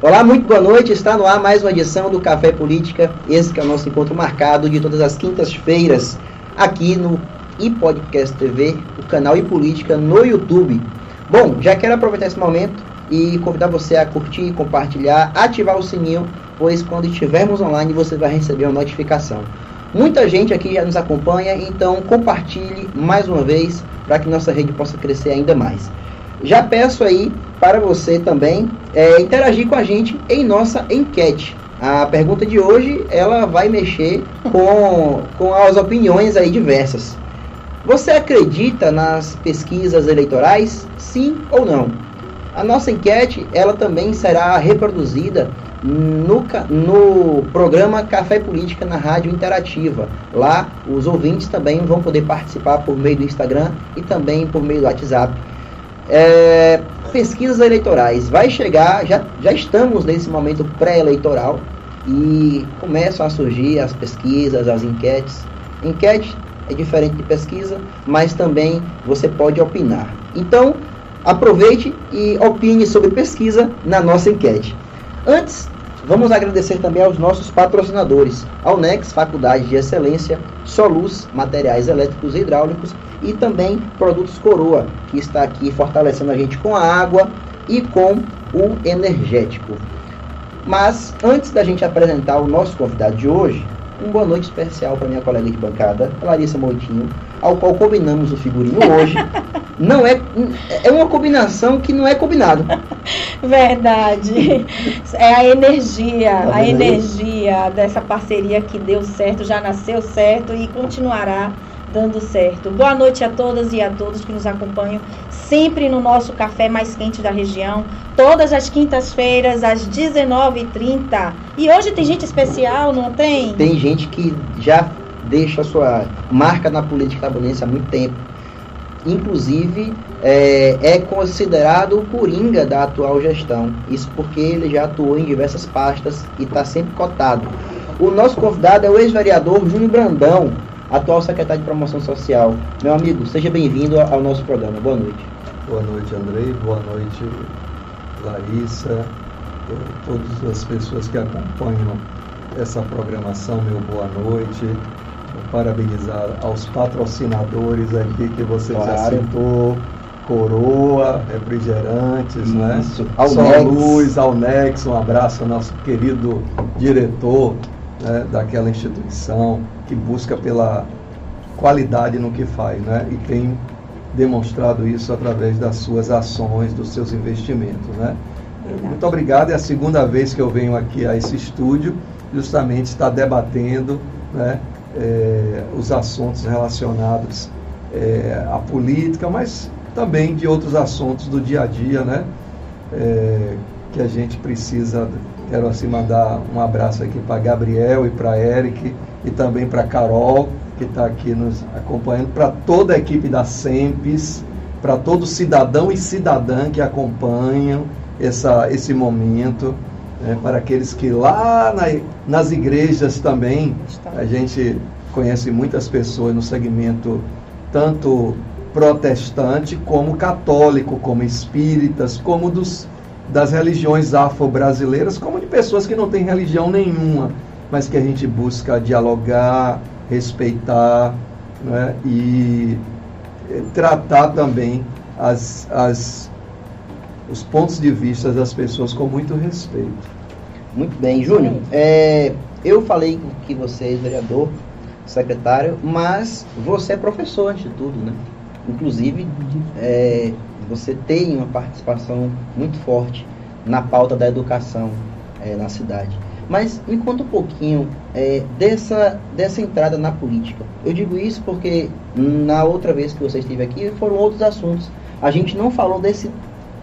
Olá, muito boa noite. Está no ar mais uma edição do Café Política. Esse que é o nosso encontro marcado de todas as quintas-feiras aqui no iPodcast TV, o canal iPolítica no YouTube. Bom, já quero aproveitar esse momento e convidar você a curtir, compartilhar, ativar o sininho, pois quando estivermos online você vai receber uma notificação. Muita gente aqui já nos acompanha, então compartilhe mais uma vez para que nossa rede possa crescer ainda mais. Já peço aí para você também é, interagir com a gente em nossa enquete. A pergunta de hoje ela vai mexer com, com as opiniões aí diversas. Você acredita nas pesquisas eleitorais? Sim ou não? A nossa enquete ela também será reproduzida no, no programa Café Política na Rádio Interativa. Lá os ouvintes também vão poder participar por meio do Instagram e também por meio do WhatsApp. É, pesquisas eleitorais. Vai chegar, já, já estamos nesse momento pré-eleitoral e começam a surgir as pesquisas, as enquetes. Enquete é diferente de pesquisa, mas também você pode opinar. Então, aproveite e opine sobre pesquisa na nossa enquete. Antes, vamos agradecer também aos nossos patrocinadores, Alnex, Faculdade de Excelência, Soluz, Materiais Elétricos e Hidráulicos e também Produtos Coroa, que está aqui fortalecendo a gente com a água e com o energético. Mas antes da gente apresentar o nosso convidado de hoje, uma boa noite especial para minha colega de bancada, Larissa Moitinho, ao qual combinamos o figurino hoje. Não é é uma combinação que não é combinado. Verdade. É a energia, tá a energia dessa parceria que deu certo, já nasceu certo e continuará dando certo. Boa noite a todas e a todos que nos acompanham sempre no nosso café mais quente da região, todas as quintas-feiras às 19h30. E hoje tem gente especial, não tem? Tem gente que já deixa sua marca na política tabonense há muito tempo. Inclusive, é, é considerado o coringa da atual gestão. Isso porque ele já atuou em diversas pastas e está sempre cotado. O nosso convidado é o ex-vereador Júnior Brandão, atual secretário de Promoção Social. Meu amigo, seja bem-vindo ao nosso programa. Boa noite. Boa noite, Andrei. Boa noite, Larissa. Todas as pessoas que acompanham essa programação, meu boa noite. Parabenizar aos patrocinadores aqui que você claro. já citou. Coroa, refrigerantes, né? Alnex. Só Luz, Alnex, um abraço ao nosso querido diretor né, daquela instituição que busca pela qualidade no que faz, né? E tem demonstrado isso através das suas ações, dos seus investimentos, né? Muito obrigado. É a segunda vez que eu venho aqui a esse estúdio, justamente está debatendo né, é, os assuntos relacionados é, à política, mas também de outros assuntos do dia a dia, né? É, que a gente precisa Quero assim mandar um abraço aqui para Gabriel e para Eric e também para Carol, que está aqui nos acompanhando, para toda a equipe da SEMPES, para todo cidadão e cidadã que acompanham essa, esse momento, né, para aqueles que lá na, nas igrejas também, a gente conhece muitas pessoas no segmento tanto protestante como católico, como espíritas, como dos das religiões afro-brasileiras, como de pessoas que não têm religião nenhuma, mas que a gente busca dialogar, respeitar né, e tratar também as, as, os pontos de vista das pessoas com muito respeito. Muito bem, Júnior. É, eu falei que você é vereador, secretário, mas você é professor antes de tudo, né? Inclusive, é, você tem uma participação muito forte na pauta da educação é, na cidade. Mas me conta um pouquinho é, dessa, dessa entrada na política. Eu digo isso porque na outra vez que você esteve aqui foram outros assuntos. A gente não falou desse,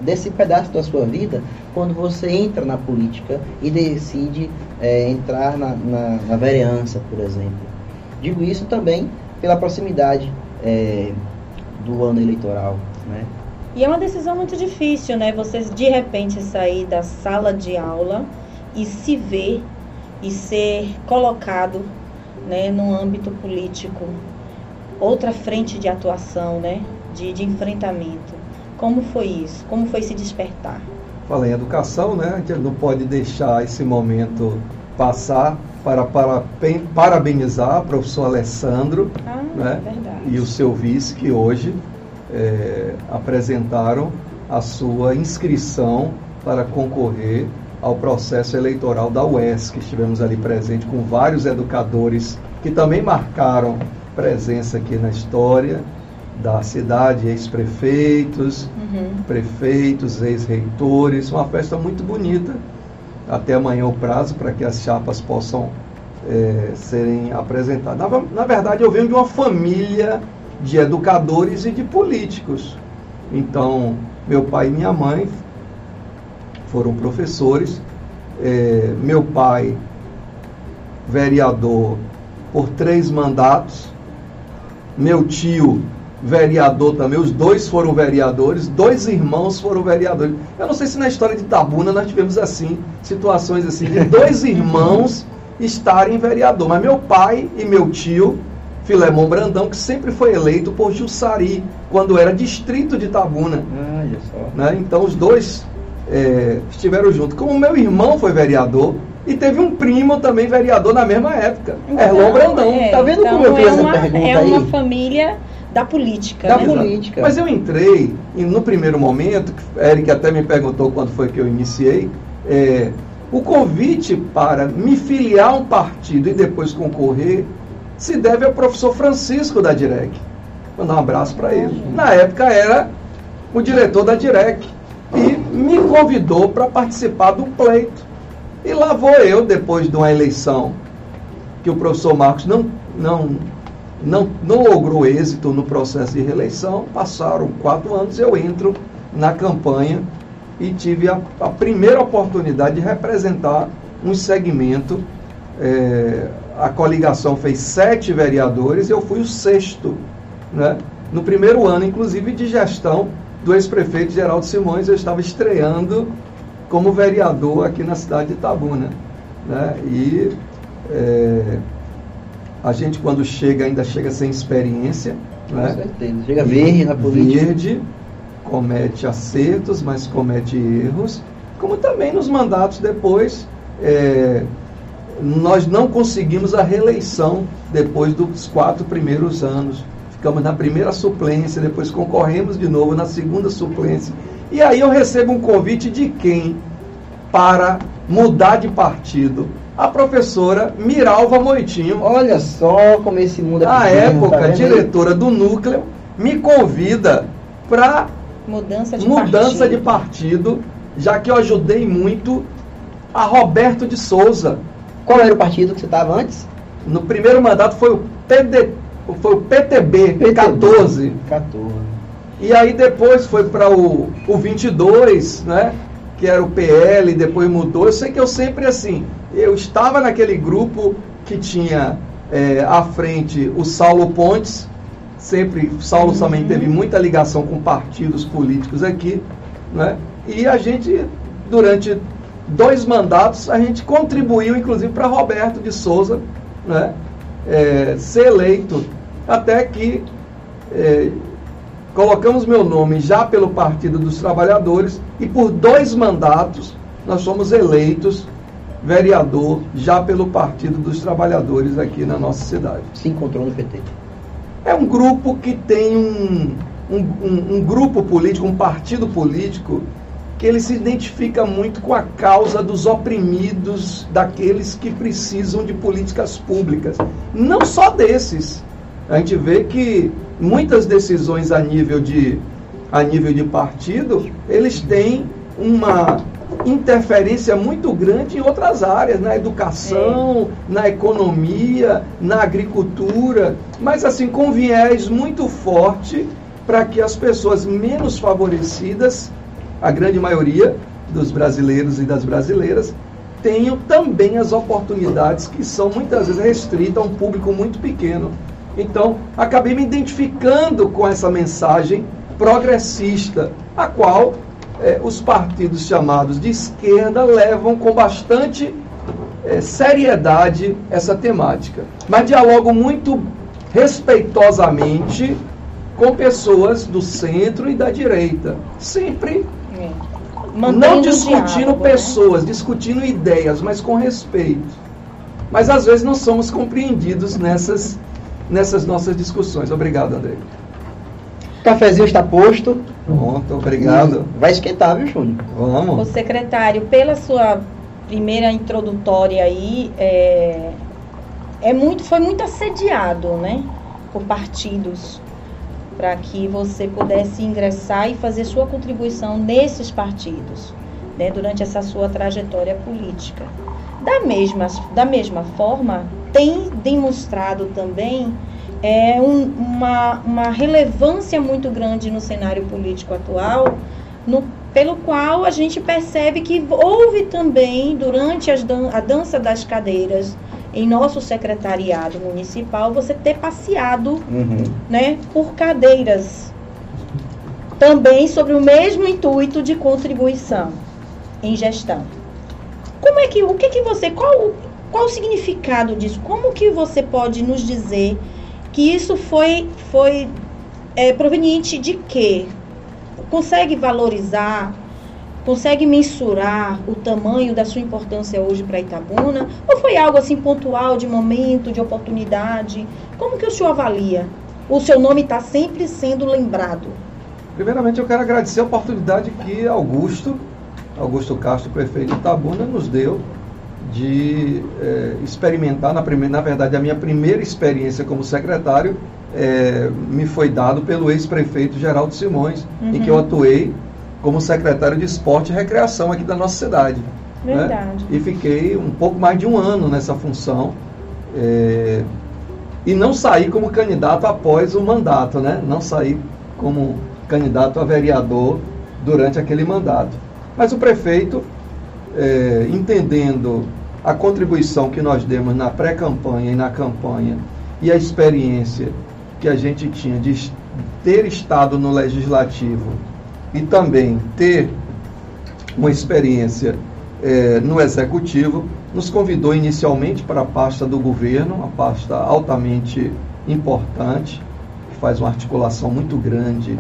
desse pedaço da sua vida quando você entra na política e decide é, entrar na, na, na, vereança, por exemplo. Digo isso também pela proximidade é, do ano eleitoral. Né? E é uma decisão muito difícil, né? Você de repente sair da sala de aula e se ver e ser colocado né, no âmbito político, outra frente de atuação, né? De, de enfrentamento. Como foi isso? Como foi se despertar? fala em educação, né? A gente não pode deixar esse momento passar para, para parabenizar o professor Alessandro Ah, né? e o seu vice que hoje é, apresentaram a sua inscrição para concorrer ao processo eleitoral da UESC. Estivemos ali presente com vários educadores que também marcaram presença aqui na história da cidade, ex-prefeitos, Uhum. prefeitos, ex-reitores, uma festa muito bonita. Até amanhã o prazo para que as chapas possam eh, serem apresentadas. Na, na verdade, eu venho de uma família de educadores e de políticos. Então, meu pai e minha mãe foram professores. Eh, meu pai, vereador por três mandatos. Meu tio, vereador também, os dois foram vereadores, dois irmãos foram vereadores. Eu não sei se na história de Tabuna nós tivemos assim, situações assim, de dois irmãos estarem vereador. Mas meu pai e meu tio, Filemon Brandão, que sempre foi eleito por Jussari, quando era distrito de Tabuna. Só. Né? Então os dois é, estiveram juntos. Como meu irmão foi vereador, e teve um primo também vereador na mesma época, Erlon Brandão. é, Tá vendo então como eu fiz é essa uma, pergunta É uma aí? família da política, Da né? política. Mas eu entrei, e no primeiro momento, que Eric até me perguntou quando foi que eu iniciei, é, o convite para me filiar a um partido e depois concorrer se deve ao professor Francisco da Direc. Vou mandar um abraço para ele. Na época era o diretor da Direc e me convidou para participar do pleito. E lá vou eu, depois de uma eleição que o professor Marcos não, não, não, não logrou êxito no processo de reeleição, passaram quatro anos, eu entro na campanha e tive a, a primeira oportunidade de representar um segmento. eh, a coligação fez sete vereadores, eu fui o sexto. Né? No primeiro ano, inclusive, de gestão do ex-prefeito Geraldo Simões, eu estava estreando como vereador aqui na cidade de Itabuna. Né? E eh, a gente, quando chega, ainda chega sem experiência. Com Né? certeza. Chega verde na política. Verde, comete acertos, mas comete erros. Como também nos mandatos depois, eh, nós não conseguimos a reeleição depois dos quatro primeiros anos. Ficamos na primeira suplência, depois concorremos de novo na segunda suplência. E aí eu recebo um convite de quem para mudar de partido? A professora Miralva Moitinho, Olha só como esse mundo é na pequeno, época tá diretora do núcleo, me convida para Mudança de mudança partido. de partido, já que eu ajudei muito a Roberto de Souza. Qual era o partido que você estava antes? No primeiro mandato foi o PD, foi o PTB, 14. 14. E aí depois foi para o, o 22, né? Que era o PL, depois mudou. Eu sei que eu sempre assim, eu estava naquele grupo que tinha é, à frente o Saulo Pontes, sempre, Saulo Uhum. também teve muita ligação com partidos políticos aqui, né? E a gente, durante dois mandatos, a gente contribuiu, inclusive, para Roberto de Souza, né? É, ser eleito, até que é, colocamos meu nome já pelo Partido dos Trabalhadores e por dois mandatos nós fomos eleitos vereador já pelo Partido dos Trabalhadores aqui na nossa cidade. Se encontrou no PT. É um grupo que tem um, um, um, um grupo político, um partido político, que ele se identifica muito com a causa dos oprimidos, daqueles que precisam de políticas públicas. Não só desses. A gente vê que muitas decisões a nível de, a nível de partido, eles têm uma interferência muito grande em outras áreas, na educação, na economia, na agricultura, mas assim com viés muito forte para que as pessoas menos favorecidas, a grande maioria dos brasileiros e das brasileiras, tenham também as oportunidades que são muitas vezes restritas a um público muito pequeno. Então, acabei me identificando com essa mensagem progressista, a qual eh, os partidos chamados de esquerda levam com bastante eh, seriedade essa temática. Mas dialogo muito respeitosamente com pessoas do centro e da direita, sempre É. não discutindo diálogo, né? pessoas, né? discutindo ideias, mas com respeito. Mas às vezes não somos compreendidos nessas, nessas nossas discussões. Obrigado, André. O cafezinho está posto. Pronto, obrigado. Vai esquentar, viu, Júnior? Vamos. O secretário, pela sua primeira introdutória aí, é, é muito, foi muito assediado, né? Por partidos para que você pudesse ingressar e fazer sua contribuição nesses partidos, né, durante essa sua trajetória política. Da mesma, da mesma forma, tem demonstrado também é, um, uma, uma relevância muito grande no cenário político atual, no, pelo qual a gente percebe que houve também, durante as dan a dança das cadeiras, em nosso secretariado municipal você ter passeado uhum. né, por cadeiras. Também sobre o mesmo intuito de contribuição em gestão. Como é que, o que que você, qual, qual o significado disso? Como que você pode nos dizer que isso foi, foi é, proveniente de quê? Consegue valorizar consegue mensurar o tamanho da sua importância hoje para Itabuna? Ou foi algo assim pontual, de momento, de oportunidade? Como que o senhor avalia? O seu nome está sempre sendo lembrado. Primeiramente, eu quero agradecer a oportunidade que Augusto, Augusto Castro, prefeito de Itabuna, nos deu de é, experimentar, na, primeira, na verdade, a minha primeira experiência como secretário é, me foi dado pelo ex-prefeito Geraldo Simões, uhum. em que eu uhum. atuei como secretário de esporte e recreação aqui da nossa cidade. Né? Verdade. Né? E fiquei um pouco mais de um ano nessa função. É, e não saí como candidato após o mandato, né? Não saí como candidato a vereador durante aquele mandato. Mas o prefeito, é, entendendo a contribuição que nós demos na pré-campanha e na campanha e a experiência que a gente tinha de ter estado no legislativo e também ter uma experiência é, no executivo, nos convidou inicialmente para a pasta do governo, uma pasta altamente importante, que faz uma articulação muito grande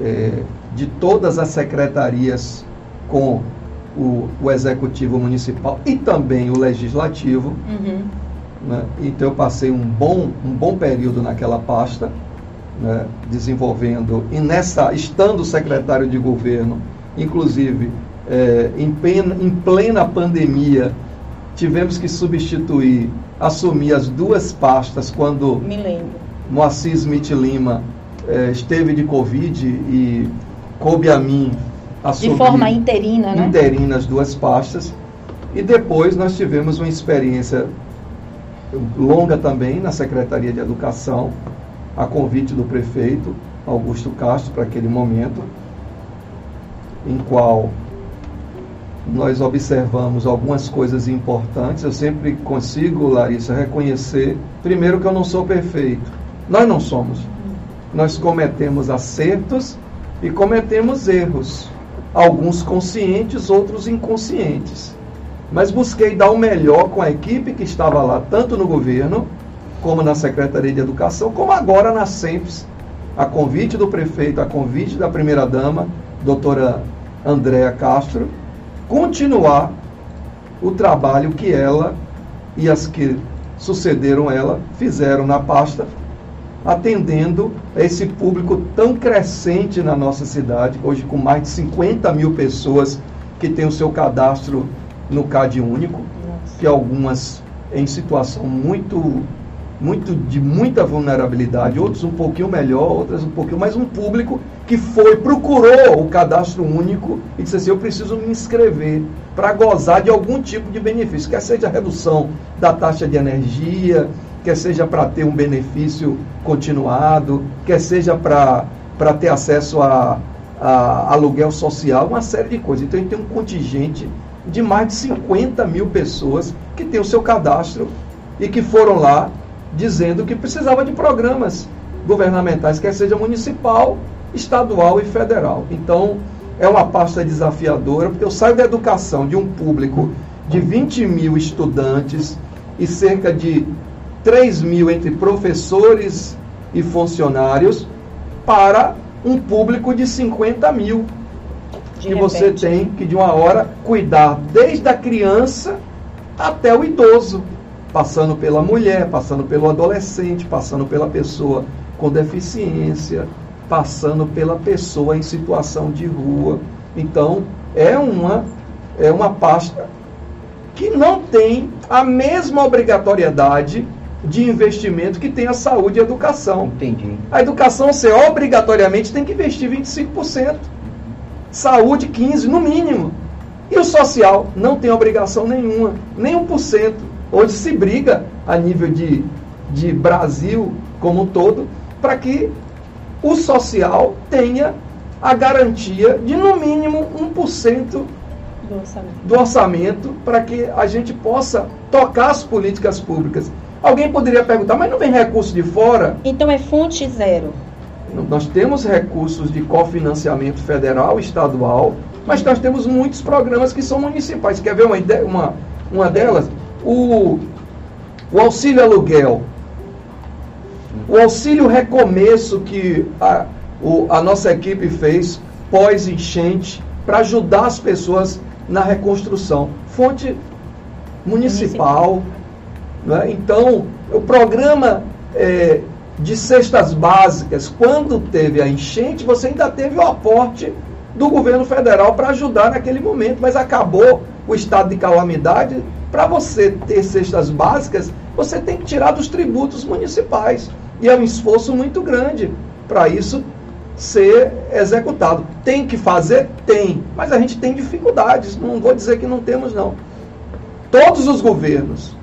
é, de todas as secretarias com o, o, executivo municipal e também o legislativo. Uhum. Né? Então eu passei um bom, um bom período naquela pasta né, desenvolvendo, e nessa, estando secretário de governo, inclusive é, em, plena, em plena pandemia, tivemos que substituir, assumir as duas pastas quando Me lembro. Moacir Smith Lima é, esteve de Covid e coube a mim assumir. De forma interina, né? Interina as duas pastas. E depois nós tivemos uma experiência longa também na Secretaria de Educação, a convite do prefeito Augusto Castro para aquele momento, em qual nós observamos algumas coisas importantes. Eu sempre consigo, Larissa, reconhecer, primeiro, que eu não sou perfeito. Nós não somos. Nós cometemos acertos e cometemos erros. Alguns conscientes, outros inconscientes. Mas busquei dar o melhor com a equipe que estava lá, tanto no governo como na Secretaria de Educação, como agora na SEMPES, a convite do prefeito, a convite da primeira-dama, doutora Andréa Castro, continuar o trabalho que ela e as que sucederam ela fizeram na pasta, atendendo a esse público tão crescente na nossa cidade, hoje com mais de 50 mil pessoas que têm o seu cadastro no CAD único, que algumas em situação muito muito, de muita vulnerabilidade, outros um pouquinho melhor, outras um pouquinho, mas um público que foi, procurou o cadastro único e disse assim, eu preciso me inscrever para gozar de algum tipo de benefício, quer seja a redução da taxa de energia, quer seja para ter um benefício continuado, quer seja para ter acesso a, a aluguel social, uma série de coisas. Então, a gente tem um contingente de mais de 50 mil pessoas que tem o seu cadastro e que foram lá dizendo que precisava de programas governamentais, quer seja municipal, estadual e federal. Então, é uma pasta desafiadora, porque eu saio da educação de um público de 20 mil estudantes e cerca de 3 mil entre professores e funcionários para um público de 50 mil. que repente. você tem que, de uma hora, cuidar desde a criança até o idoso, passando pela mulher, passando pelo adolescente, passando pela pessoa com deficiência, passando pela pessoa em situação de rua. Então, é uma, é uma pasta que não tem a mesma obrigatoriedade de investimento que tem a saúde e a educação. Entendi. A educação, você obrigatoriamente tem que investir 25%. Saúde, 15%, no mínimo. E o social não tem obrigação nenhuma, nem 1%. Hoje se briga a nível de, de Brasil como um todo para que o social tenha a garantia de no mínimo 1% do orçamento, do orçamento para que a gente possa tocar as políticas públicas. Alguém poderia perguntar, mas não vem recurso de fora? Então é fonte zero. Nós temos recursos de cofinanciamento federal, estadual, mas nós temos muitos programas que são municipais. Quer ver uma, ideia, uma, uma delas? O, o auxílio aluguel. O auxílio recomeço que a, o, a nossa equipe fez pós-enchente para ajudar as pessoas na reconstrução. Fonte municipal. municipal né? Então, o programa é, de cestas básicas, quando teve a enchente, você ainda teve o aporte do governo federal para ajudar naquele momento, mas acabou o estado de calamidade. Para você ter cestas básicas, você tem que tirar dos tributos municipais. E é um esforço muito grande para isso ser executado. Tem que fazer? Tem. Mas a gente tem dificuldades. Não vou dizer que não temos, não. Todos os governos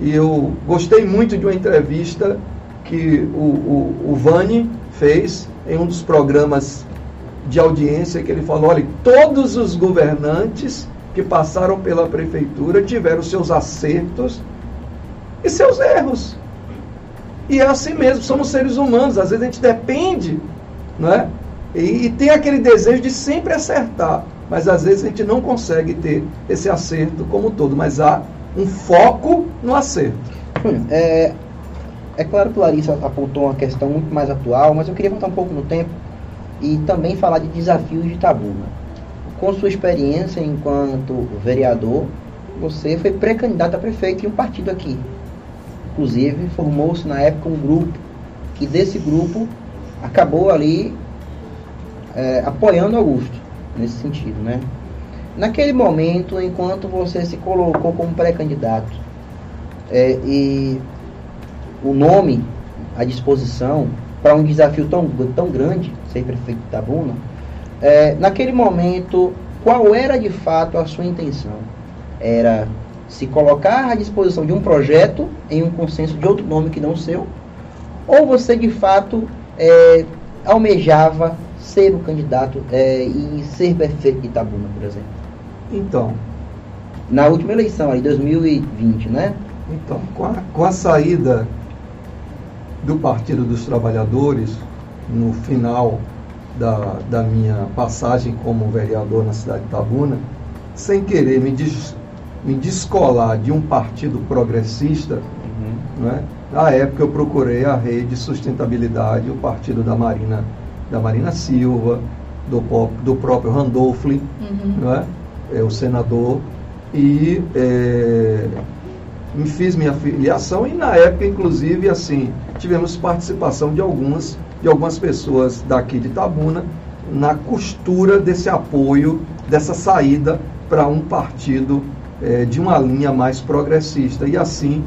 e eu gostei muito de uma entrevista que o, o, o Vani fez em um dos programas de audiência, que ele falou, olha, todos os governantes que passaram pela prefeitura tiveram seus acertos e seus erros. E é assim mesmo, somos seres humanos, às vezes a gente depende, não é? E, e, tem aquele desejo de sempre acertar, mas às vezes a gente não consegue ter esse acerto como todo, mas há um foco no acerto. Hum, é, é claro que Larissa apontou uma questão muito mais atual, mas eu queria voltar um pouco no tempo e também falar de desafios de Tabuna. Com sua experiência enquanto vereador, você foi pré-candidato a prefeito em um partido aqui. Inclusive, formou-se na época um grupo, que desse grupo acabou ali é, apoiando Augusto, nesse sentido, né? Naquele momento, enquanto você se colocou como pré-candidato é, e o nome à disposição para um desafio tão, tão grande, ser prefeito de Tabuna, é, naquele momento, qual era de fato a sua intenção? Era se colocar à disposição de um projeto em um consenso de outro nome que não o seu? Ou você de fato é, almejava ser o candidato é, e ser prefeito de Itabuna, por exemplo? Então. Na última eleição, aí, 2020, né? Então, com a, com a saída do Partido dos Trabalhadores, no final da, da minha passagem como vereador na cidade de Tabuna, sem querer me, des, me descolar de um partido progressista, uhum. né? na época eu procurei a rede Sustentabilidade, o partido da Marina, da Marina Silva, do, do próprio Randolph, uhum. né? É, o senador, e é, me fiz minha filiação e na época, inclusive, assim, tivemos participação de algumas, de algumas pessoas daqui de Tabuna na costura desse apoio, dessa saída para um partido é, de uma linha mais progressista. E assim,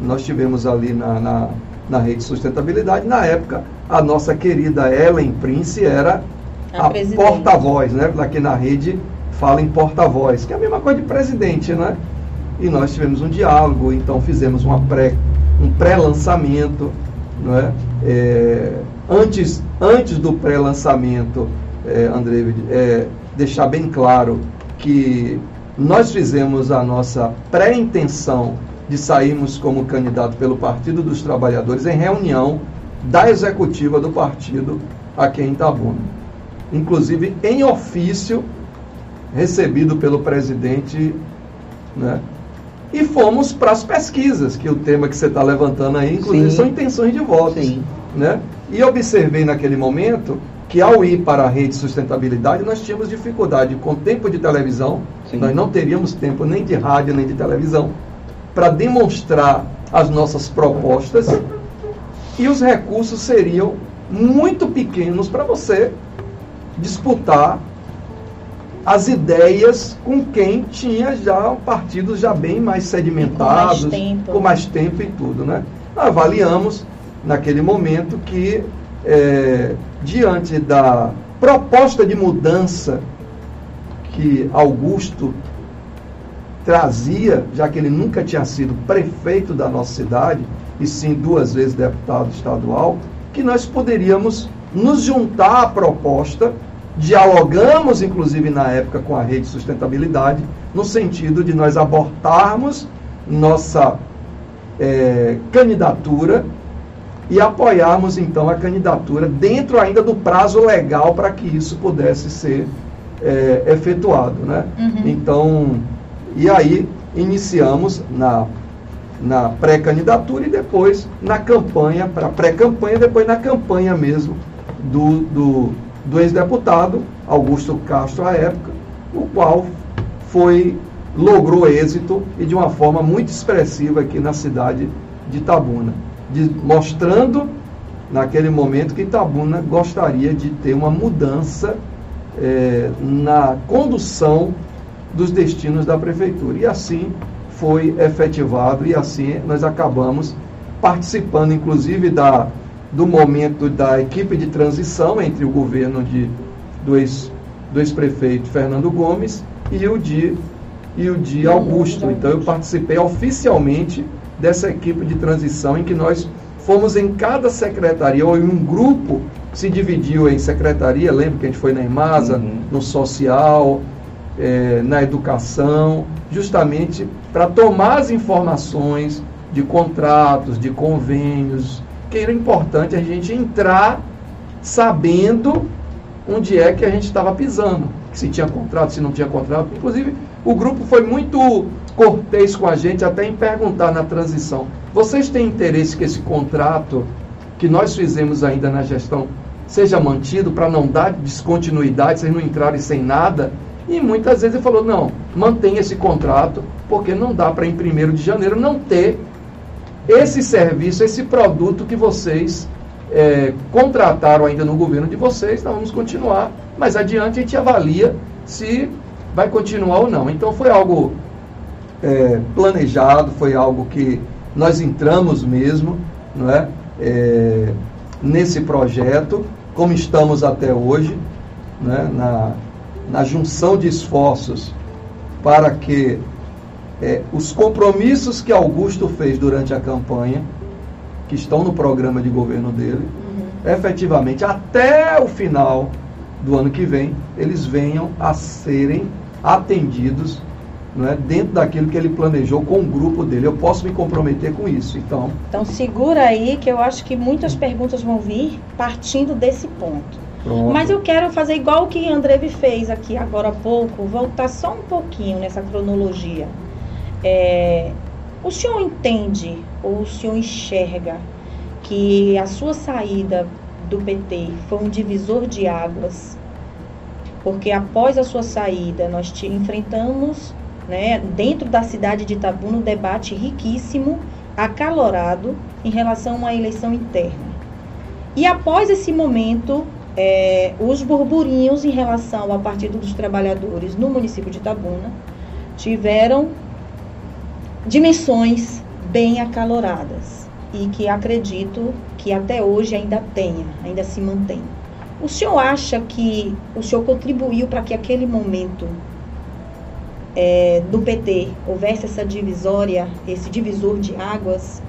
nós tivemos ali na, na, na rede sustentabilidade, na época, a nossa querida Ellen Prince era a, a porta-voz, né? Aqui na rede fala em porta-voz, que é a mesma coisa de presidente, né? E nós tivemos um diálogo, então fizemos uma pré, um pré-lançamento, não é? é? antes, antes do pré-lançamento, é, André, é, deixar bem claro que nós fizemos a nossa pré-intenção de sairmos como candidato pelo Partido dos Trabalhadores em reunião da executiva do partido aqui em Itabuna. Inclusive em ofício recebido pelo presidente, né? E fomos para as pesquisas, que o tema que você está levantando aí, inclusive, Sim. são intenções de voto. Sim. Né? E observei naquele momento que ao ir para a rede de sustentabilidade, nós tínhamos dificuldade com tempo de televisão, Sim. nós não teríamos tempo nem de rádio nem de televisão, para demonstrar as nossas propostas e os recursos seriam muito pequenos para você disputar as ideias com quem tinha já partidos já bem mais sedimentados, com mais tempo, com mais tempo e tudo, né? Avaliamos naquele momento que é, diante da proposta de mudança que Augusto trazia, já que ele nunca tinha sido prefeito da nossa cidade, e sim duas vezes deputado estadual, que nós poderíamos nos juntar à proposta Dialogamos, inclusive, na época com a Rede de Sustentabilidade, no sentido de nós abortarmos nossa é, candidatura e apoiarmos, então, a candidatura dentro ainda do prazo legal para que isso pudesse ser é, efetuado. Né? Uhum. Então, e aí iniciamos na, na pré-candidatura e depois na campanha, para pré-campanha, depois na campanha mesmo do, do do ex-deputado Augusto Castro à época, o qual foi logrou êxito e de uma forma muito expressiva aqui na cidade de Itabuna, de, mostrando naquele momento que Itabuna gostaria de ter uma mudança é, na condução dos destinos da prefeitura. E assim foi efetivado e assim nós acabamos participando, inclusive, da do momento da equipe de transição entre o governo de, do, ex, do ex-prefeito Fernando Gomes e o de, e o de Augusto. Então eu participei oficialmente dessa equipe de transição em que nós fomos em cada secretaria ou em um grupo se dividiu em secretaria, lembra que a gente foi na Imasa, uhum. no social, é, na educação, justamente para tomar as informações de contratos, de convênios, que era importante a gente entrar sabendo onde é que a gente estava pisando, se tinha contrato, se não tinha contrato. Inclusive, o grupo foi muito cortês com a gente, até em perguntar na transição: vocês têm interesse que esse contrato que nós fizemos ainda na gestão seja mantido para não dar descontinuidade, vocês não entrarem sem nada? E muitas vezes ele falou: não, mantenha esse contrato, porque não dá para em 1 de janeiro não ter esse serviço, esse produto que vocês é, contrataram ainda no governo de vocês, nós vamos continuar. Mas adiante a gente avalia se vai continuar ou não. Então foi algo é, planejado, foi algo que nós entramos mesmo não é? é nesse projeto, como estamos até hoje, né? na, na junção de esforços para que é, os compromissos que Augusto fez durante a campanha, que estão no programa de governo dele, uhum. efetivamente, até o final do ano que vem, eles venham a serem atendidos é, dentro daquilo que ele planejou com o grupo dele. Eu posso me comprometer com isso. Então, então segura aí que eu acho que muitas perguntas vão vir partindo desse ponto. Pronto. Mas eu quero fazer igual o que André fez aqui agora há pouco, voltar só um pouquinho nessa cronologia. É, o senhor entende ou o senhor enxerga que a sua saída do PT foi um divisor de águas? Porque após a sua saída, nós te enfrentamos, né, dentro da cidade de Itabuna, um debate riquíssimo, acalorado, em relação a uma eleição interna. E após esse momento, é, os burburinhos em relação ao Partido dos Trabalhadores no município de Itabuna tiveram dimensões bem acaloradas e que acredito que até hoje ainda tenha, ainda se mantém. O senhor acha que o senhor contribuiu para que aquele momento é, do PT houvesse essa divisória, esse divisor de águas?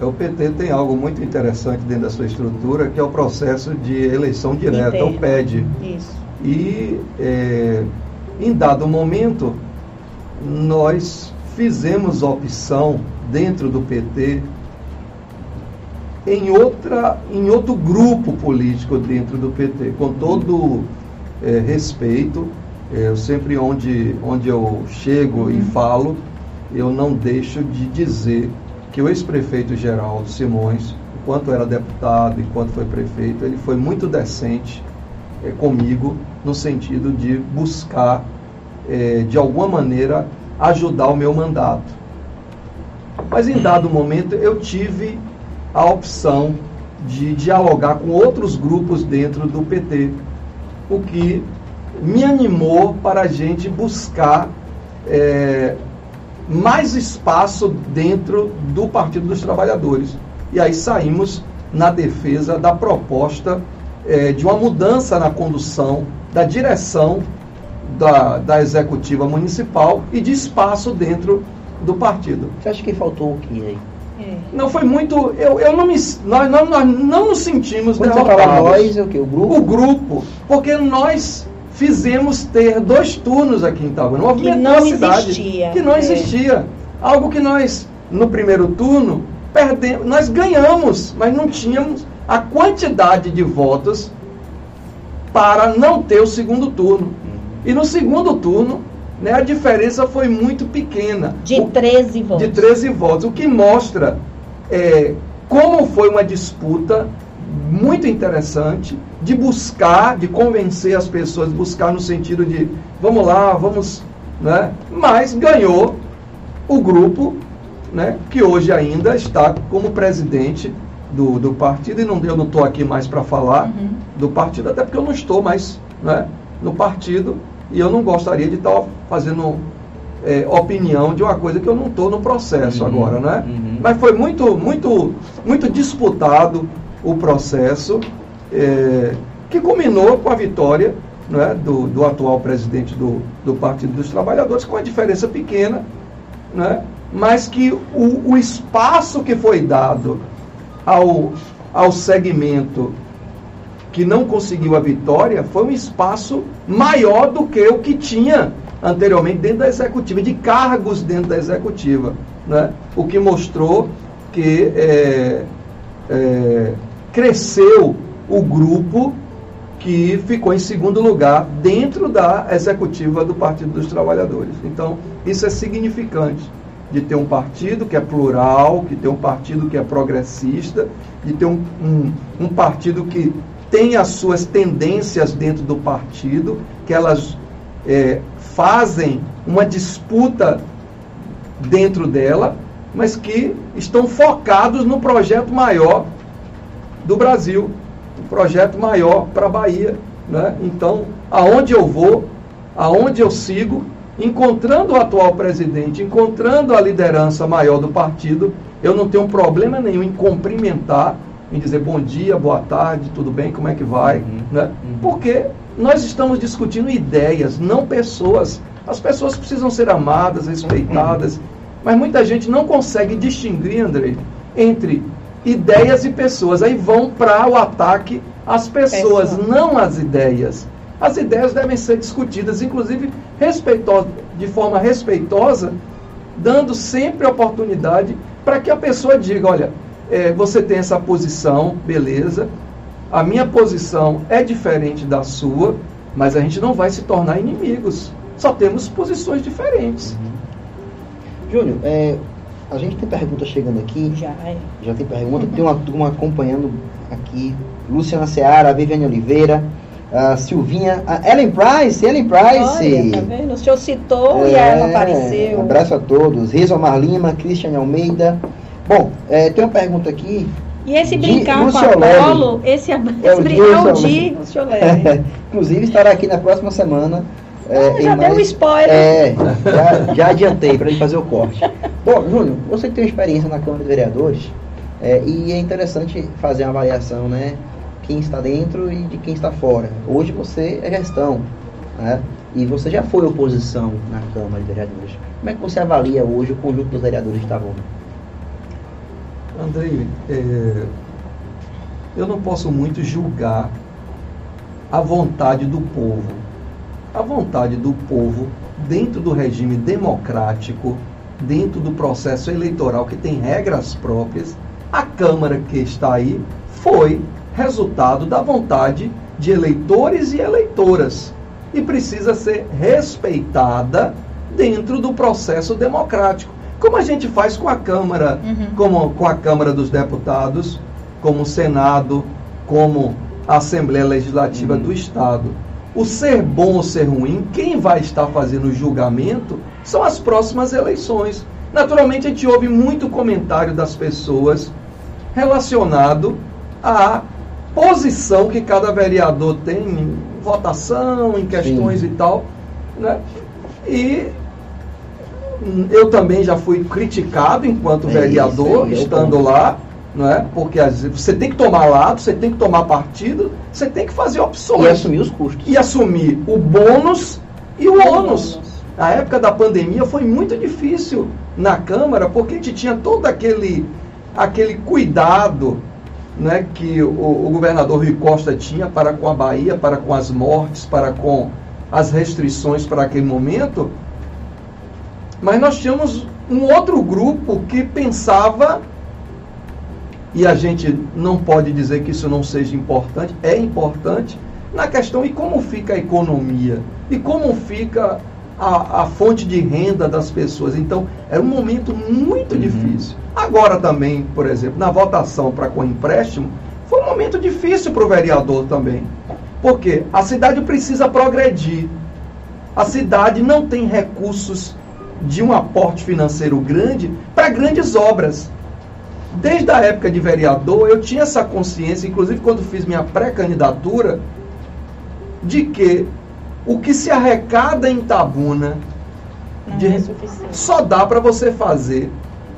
O PT tem algo muito interessante dentro da sua estrutura, que é o processo de eleição direta, Interna. o PED. Isso. E, é, em dado momento, nós fizemos opção dentro do PT em, outra, em outro grupo político dentro do PT, com todo é, respeito. É, eu sempre onde, onde eu chego e falo, eu não deixo de dizer que o ex-prefeito Geraldo Simões, enquanto era deputado, enquanto foi prefeito, ele foi muito decente é, comigo, no sentido de buscar, é, de alguma maneira, ajudar o meu mandato. Mas em dado momento eu tive a opção de dialogar com outros grupos dentro do PT, o que me animou para a gente buscar é, mais espaço dentro do Partido dos Trabalhadores. E aí saímos na defesa da proposta é, de uma mudança na condução da direção da, da executiva municipal e de espaço dentro do partido. Você acha que faltou o que aí? É. Não foi muito. Eu, eu não me, nós, nós, nós não nos sentimos Quando derrotados. Você fala nós, é o que? O grupo? O grupo. Porque nós fizemos ter dois turnos aqui em Itabuna. Um que não cidade existia. Que não é. existia. Algo que nós, no primeiro turno, perdemos, nós ganhamos, mas não tínhamos a quantidade de votos para não ter o segundo turno. E no segundo turno, né, a diferença foi muito pequena. De 13 votos. De 13 votos, o que mostra é, como foi uma disputa muito interessante de buscar, de convencer as pessoas, buscar no sentido de vamos lá, vamos, né? Mas ganhou o grupo, né? Que hoje ainda está como presidente do, do partido e não eu não estou aqui mais para falar uhum. do partido até porque eu não estou mais, né? No partido e eu não gostaria de estar fazendo é, opinião de uma coisa que eu não estou no processo uhum. agora, né? Uhum. Mas foi muito, muito, muito disputado o processo é, que culminou com a vitória né, do, do atual presidente do, do Partido dos Trabalhadores, com uma diferença pequena, né, mas que o, o espaço que foi dado ao, ao segmento que não conseguiu a vitória foi um espaço maior do que o que tinha anteriormente dentro da executiva, de cargos dentro da executiva. Né? O que mostrou que é, é, cresceu o grupo que ficou em segundo lugar dentro da executiva do Partido dos Trabalhadores. Então, isso é significante de ter um partido que é plural, que tem um partido que é progressista, de ter um, um, um partido que tem as suas tendências dentro do partido, que elas é, fazem uma disputa dentro dela, mas que estão focados no projeto maior do Brasil, um projeto maior para a Bahia. Né? Então, aonde eu vou, aonde eu sigo, encontrando o atual presidente, encontrando a liderança maior do partido, eu não tenho problema nenhum em cumprimentar, em dizer bom dia, boa tarde, tudo bem, como é que vai, uhum, né? Uhum. Porque nós estamos discutindo ideias, não pessoas. As pessoas precisam ser amadas, respeitadas, uhum. mas muita gente não consegue distinguir, Andrei, entre ideias e pessoas. Aí vão para o ataque às pessoas, Pessoa. não às ideias. As ideias devem ser discutidas, inclusive respeitosa, de forma respeitosa, dando sempre oportunidade para que a pessoa diga: olha, é, você tem essa posição, beleza, a minha posição é diferente da sua, mas a gente não vai se tornar inimigos. Só temos posições diferentes. Uhum. Júnior, é, a gente tem pergunta chegando aqui. Já, é. Já tem pergunta. Tem uma turma acompanhando aqui. Luciana Seara, Viviane Oliveira, a Silvinha, a Ellen Price, Ellen Price. Olha, tá vendo? O senhor citou é, e ela apareceu. abraço a todos. Rizomar Lima, Cristiane Almeida. Bom, é, tem uma pergunta aqui. E esse brincar com a Polo, esse, esse é brincar o de Inclusive estará aqui na próxima semana é, já deu um spoiler. É, já, já adiantei para ele fazer o corte. Bom, Júnior, você que tem experiência na Câmara de Vereadores, é, e é interessante fazer uma avaliação, né? Quem está dentro e de quem está fora. Hoje você é gestão, né? E você já foi oposição na Câmara de Vereadores. Como é que você avalia hoje o conjunto dos vereadores de Itabuna? Andrei, é, eu não posso muito julgar a vontade do povo. A vontade do povo, dentro do regime democrático, dentro do processo eleitoral que tem regras próprias, a Câmara que está aí foi resultado da vontade de eleitores e eleitoras e precisa ser respeitada dentro do processo democrático, como a gente faz com a Câmara, uhum. como com a Câmara dos Deputados, como o Senado, como a Assembleia Legislativa Uhum. do Estado. O ser bom ou ser ruim, quem vai estar fazendo o julgamento são as próximas eleições. Naturalmente, a gente ouve muito comentário das pessoas relacionado à posição que cada vereador tem em votação, em questões Sim. e tal. Né? E eu também já fui criticado enquanto É vereador, isso, é estando lá, não é? Porque às vezes você tem que tomar lado, você tem que tomar partido, você tem que fazer opções E assumir os custos. e assumir o bônus e o ônus. ônus. Na época da pandemia foi muito difícil na Câmara, porque a gente tinha todo aquele, aquele cuidado né, que o, o governador Rui Costa tinha para com a Bahia, para com as mortes, para com as restrições para aquele momento. Mas nós tínhamos um outro grupo que pensava, e a gente não pode dizer que isso não seja importante, é importante, na questão e como fica a economia, e como fica a, a fonte de renda das pessoas. Então, era um momento muito Uhum. difícil. Agora também, por exemplo, na votação para com empréstimo, foi um momento difícil para o vereador também. Porque a cidade precisa progredir. A cidade não tem recursos de um aporte financeiro grande para grandes obras. Desde a época de vereador, eu tinha essa consciência, inclusive quando fiz minha pré-candidatura, de que o que se arrecada em Tabuna Não de- é só dá para você fazer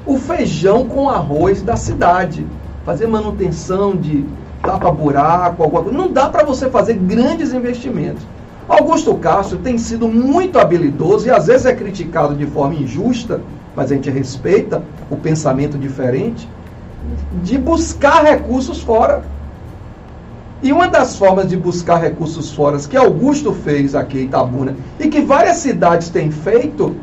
o feijão com arroz da cidade. Fazer manutenção de tapa-buraco, alguma coisa. Não dá para você fazer grandes investimentos. Augusto Castro tem sido muito habilidoso e às vezes é criticado de forma injusta, mas a gente respeita o pensamento diferente, de buscar recursos fora. E uma das formas de buscar recursos fora que Augusto fez aqui em Itabuna e que várias cidades têm feito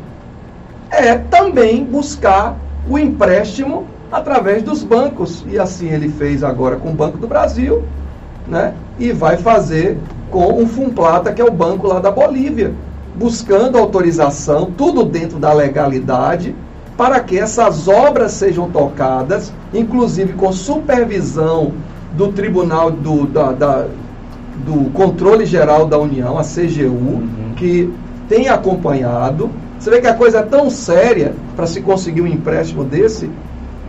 é também buscar o empréstimo através dos bancos. E assim ele fez agora com o Banco do Brasil, né? E vai fazer com o Fumplata, que é o banco lá da Bolívia, buscando autorização, tudo dentro da legalidade, para que essas obras sejam tocadas, inclusive com supervisão do Tribunal do, da, da- do Controle Geral da União, a CGU, Uhum. que tem acompanhado. Você vê que a coisa é tão séria para se conseguir um empréstimo desse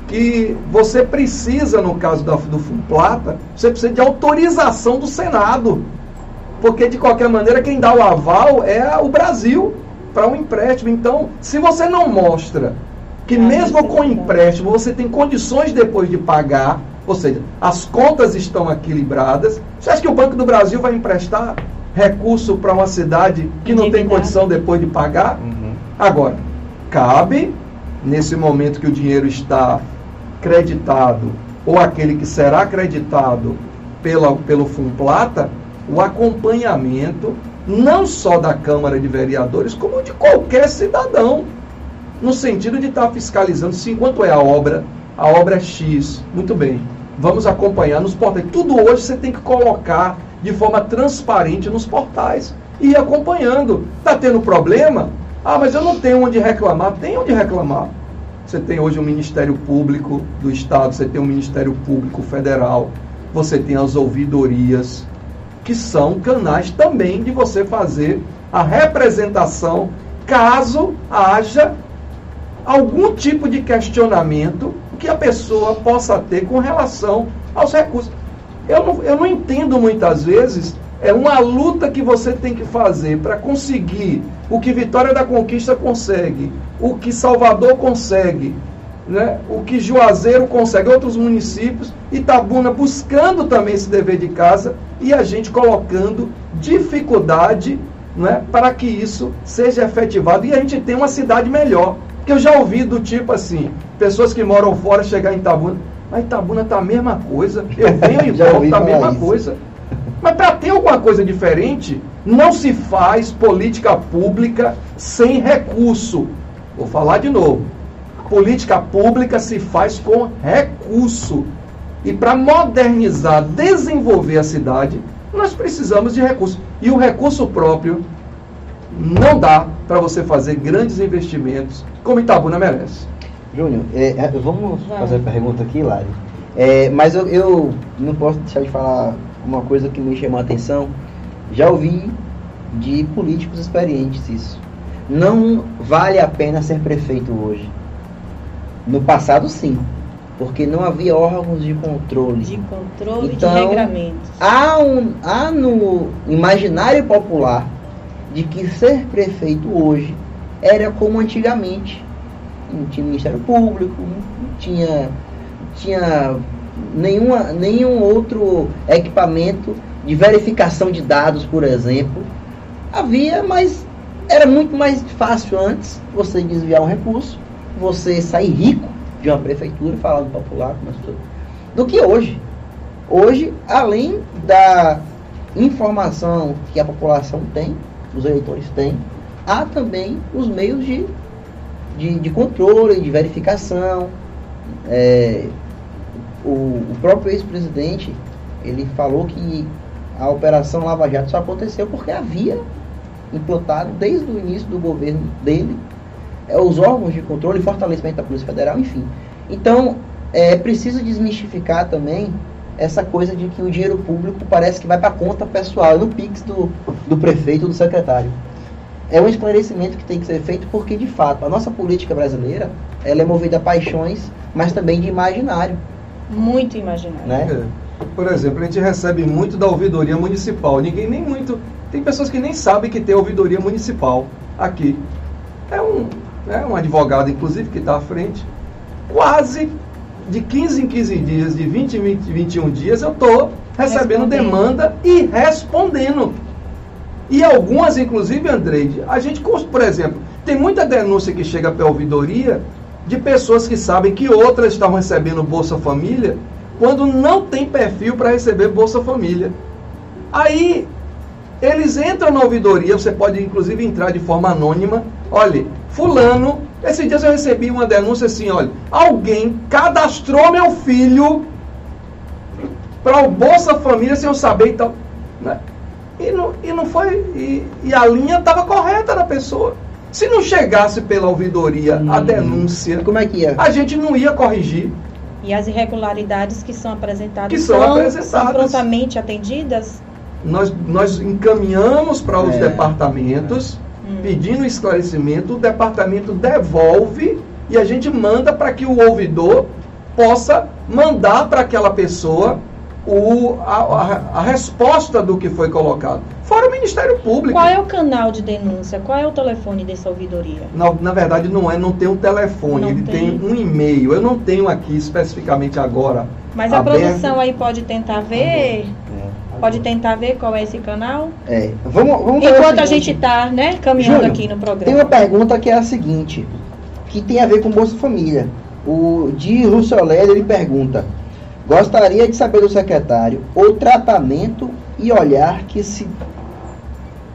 que você precisa, no caso da, do Fumplata, você precisa de autorização do Senado. Porque, de qualquer maneira, quem dá o aval é o Brasil para um empréstimo. Então, se você não mostra que Ah, mesmo é com empréstimo você tem condições depois de pagar, ou seja, as contas estão equilibradas, você acha que o Banco do Brasil vai emprestar recurso para uma cidade que não tem condição depois de pagar? Uhum. Agora, cabe, nesse momento que o dinheiro está creditado, ou aquele que será acreditado pela, pelo Fumplata, o acompanhamento, não só da Câmara de Vereadores, como de qualquer cidadão, no sentido de estar fiscalizando se quanto é a obra, a obra é X, muito bem, vamos acompanhar nos portais. Tudo hoje você tem que colocar de forma transparente nos portais e ir acompanhando. Está tendo problema? Ah, mas eu não tenho onde reclamar. Tem onde reclamar. Você tem hoje o Ministério Público do Estado, você tem o Ministério Público Federal, você tem as ouvidorias, que são canais também de você fazer a representação caso haja algum tipo de questionamento que a pessoa possa ter com relação aos recursos. Eu não, eu não entendo muitas vezes, é uma luta que você tem que fazer para conseguir o que Vitória da Conquista consegue, o que Salvador consegue, né? o que Juazeiro consegue, outros municípios, Itabuna buscando também esse dever de casa e a gente colocando dificuldade né, para que isso seja efetivado e a gente tenha uma cidade melhor. Porque eu já ouvi do tipo assim, pessoas que moram fora chegar em Itabuna, mas Itabuna tá a mesma coisa, eu venho e volto, tá a mesma isso. coisa. Mas para ter alguma coisa diferente, não se faz política pública sem recurso. Vou falar de novo. Política pública se faz com recurso. E para modernizar, desenvolver a cidade, nós precisamos de recurso. E o recurso próprio não dá para você fazer grandes investimentos como Itabuna merece. Júnior, é, é, vamos fazer a pergunta aqui, Lari. É, mas eu, eu não posso deixar de falar uma coisa que me chamou a atenção. Já ouvi de políticos experientes isso. Não vale a pena ser prefeito hoje. No passado, sim. Porque não havia órgãos de controle. De controle Então, de regramentos. Há, um, há no imaginário popular de que ser prefeito hoje era como antigamente. Não tinha Ministério Público, não tinha, tinha nenhuma, nenhum outro equipamento de verificação de dados, por exemplo. Havia, mas era muito mais fácil antes você desviar um recurso, você sair rico de uma prefeitura, falando popular, mas tudo, do que hoje. Hoje, além da informação que a população tem, os eleitores têm, há também os meios de, de, de controle, de verificação. É, o, o próprio ex-presidente, ele falou que a Operação Lava Jato só aconteceu porque havia implantado desde o início do governo dele os órgãos de controle e fortalecimento da Polícia Federal, enfim. Então, é preciso desmistificar também essa coisa de que o dinheiro público parece que vai para conta pessoal, no PIX do, do prefeito ou do secretário. É um esclarecimento que tem que ser feito porque, de fato, a nossa política brasileira ela é movida a paixões, mas também de imaginário. Muito imaginário. Né? É. Por exemplo, a gente recebe muito da ouvidoria municipal. Ninguém nem muito. Tem pessoas que nem sabem que tem ouvidoria municipal aqui. É um, é um advogado, inclusive, que está à frente. Quase de 15 em 15 dias, de 20 em 20, 21 dias, eu estou recebendo demanda e respondendo. E algumas, inclusive, Andrei, a gente, por exemplo, tem muita denúncia que chega para a ouvidoria de pessoas que sabem que outras estão recebendo Bolsa Família quando não tem perfil para receber Bolsa Família. Aí eles entram na ouvidoria, você pode inclusive entrar de forma anônima. Olha, fulano, esses dias eu recebi uma denúncia assim, olha, alguém cadastrou meu filho para o Bolsa Família sem eu saber e tal. Né? E, não, e não foi. E, e a linha estava correta da pessoa. Se não chegasse pela ouvidoria a Hum. denúncia, Como é que ia? a gente não ia corrigir. E as irregularidades que são apresentadas Que são apresentadas. são prontamente atendidas? Nós, nós encaminhamos para os É. departamentos, Hum. pedindo esclarecimento, o departamento devolve e a gente manda para que o ouvidor possa mandar para aquela pessoa o, a, a- a resposta do que foi colocado. Fora o Ministério Público. Qual é o canal de denúncia? Qual é o telefone dessa ouvidoria? Na, na verdade, não é, não tem um telefone, Não ele tem. tem. um e-mail. Eu não tenho aqui especificamente agora. Mas a Aberto. produção aí pode tentar ver? Pode tentar ver qual é esse canal? É, vamos, vamos Enquanto a gente está, né, caminhando Júnior, aqui no programa. Tem uma pergunta que é a seguinte, que tem a ver com Bolsa Família. O Di Russoler, ele pergunta: Gostaria de saber do secretário o tratamento e olhar que se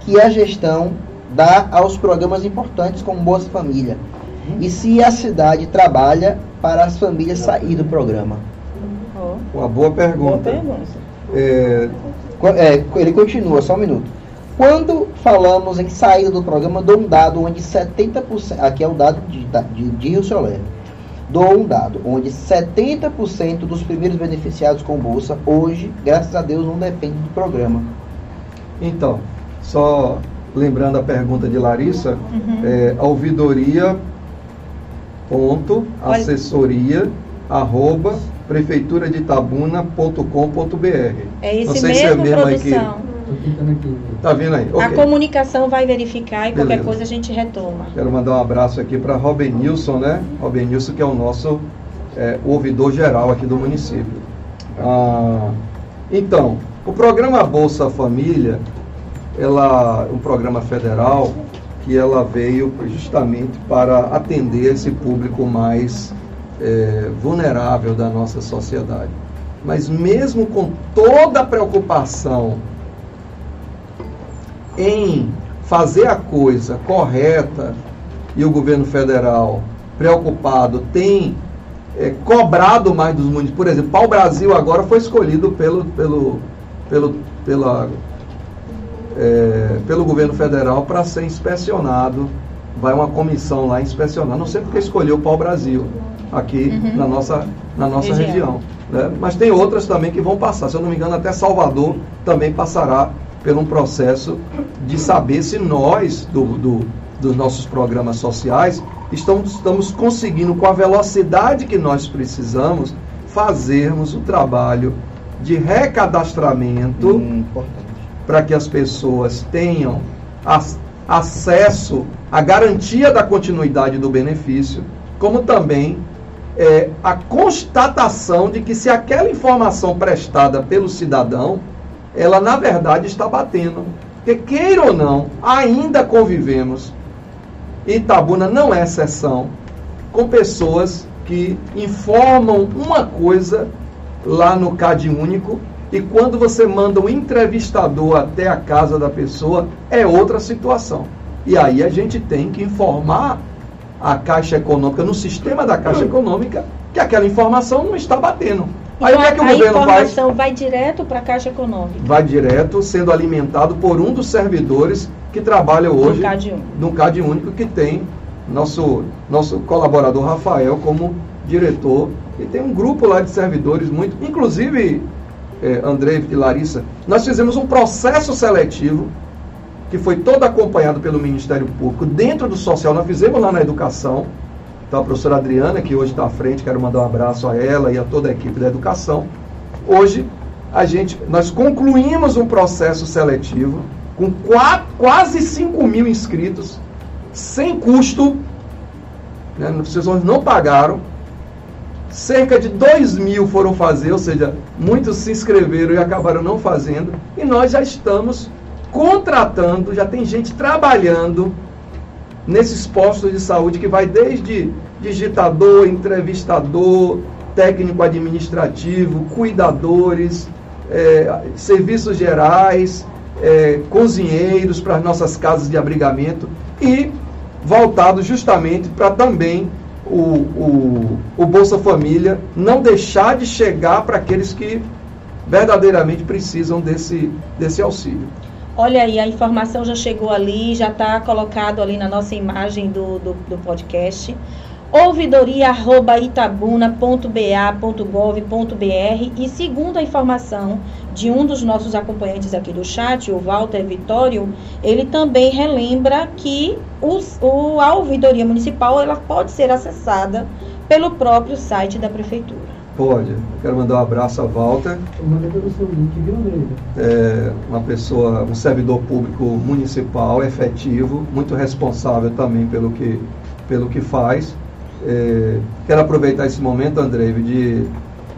que a gestão dá aos programas importantes como Bolsa Família. E se a cidade trabalha para as famílias sair do programa. Uma boa boa pergunta. pergunta. É, é, ele continua, só um minuto. Quando falamos em saída do programa, dou um dado onde 70%, aqui é o dado de, de, de Rio Soler, dou um dado onde 70% dos primeiros beneficiados com bolsa, hoje, graças a Deus, não depende do programa. Então, só lembrando a pergunta de Larissa, Uhum. é, ouvidoria ponto assessoria arroba prefeitura de Itabuna.com.br. É Não esse sei se é mesmo, mesmo aí que- produção. Tá vendo aí? A Ok. comunicação vai verificar e qualquer Beleza. coisa a gente retoma. Quero mandar um abraço aqui para Robin Nilson, né? Robin Nilson, que é o nosso é, ouvidor geral aqui do município. Ah, então, o programa Bolsa Família, ela, um programa federal que ela veio justamente para atender esse público mais é, vulnerável da nossa sociedade. Mas mesmo com toda a preocupação em fazer a coisa correta e o governo federal preocupado tem é, cobrado mais dos municípios. Por exemplo, Pau Brasil agora foi escolhido pelo, pelo, pelo, pela, é, pelo governo federal para ser inspecionado. Vai uma comissão lá inspecionar. Não sei porque escolheu o Pau Brasil aqui Uhum. na nossa, na nossa Região. região. Né? Mas tem outras também que vão passar. Se eu não me engano, até Salvador também passará por um processo de saber se nós, do, do, dos nossos programas sociais, estamos, estamos conseguindo, com a velocidade que nós precisamos, fazermos o trabalho de recadastramento hum, para que as pessoas tenham acesso à garantia da continuidade do benefício, como também é, a constatação de que se aquela informação prestada pelo cidadão, ela na verdade está batendo. Porque queira ou não, ainda convivemos, Itabuna não é exceção, com pessoas que informam uma coisa lá no CAD único e quando você manda um entrevistador até a casa da pessoa, é outra situação. E aí a gente tem que informar a Caixa Econômica, no sistema da Caixa Econômica, que aquela informação não está batendo. Aí então, o que, é que o governo faz? A informação vai direto para a Caixa Econômica. Vai direto, sendo alimentado por um dos servidores que trabalha hoje no CAD Único, que tem nosso, nosso colaborador Rafael como diretor. E tem um grupo lá de servidores muito. Inclusive, eh, André e Larissa, nós fizemos um processo seletivo que foi todo acompanhado pelo Ministério Público dentro do social. Nós fizemos lá na educação. Então, a professora Adriana, que hoje está à frente, quero mandar um abraço a ela e a toda a equipe da educação. Hoje, a gente, nós concluímos um processo seletivo com quatro, quase 5 mil inscritos, sem custo, né, vocês não pagaram. Cerca de 2 mil foram fazer, ou seja, muitos se inscreveram e acabaram não fazendo. E nós já estamos contratando, já tem gente trabalhando nesses postos de saúde que vai desde digitador, entrevistador, técnico administrativo, cuidadores, é, serviços gerais, é, cozinheiros para as nossas casas de abrigamento e voltado justamente para também o, o, o Bolsa Família não deixar de chegar para aqueles que verdadeiramente precisam desse, desse auxílio. Olha aí, a informação já chegou ali, já está colocado ali na nossa imagem do, do, do podcast ouvidoria.itabuna.ba.gov.br e segundo a informação de um dos nossos acompanhantes aqui do chat, o Walter Vitório, ele também relembra que os, o, a ouvidoria municipal ela pode ser acessada pelo próprio site da prefeitura. Pode. quero mandar um abraço a Walter. É uma pessoa, um servidor público municipal, efetivo, muito responsável também pelo que, pelo que faz. É, quero aproveitar esse momento, André, de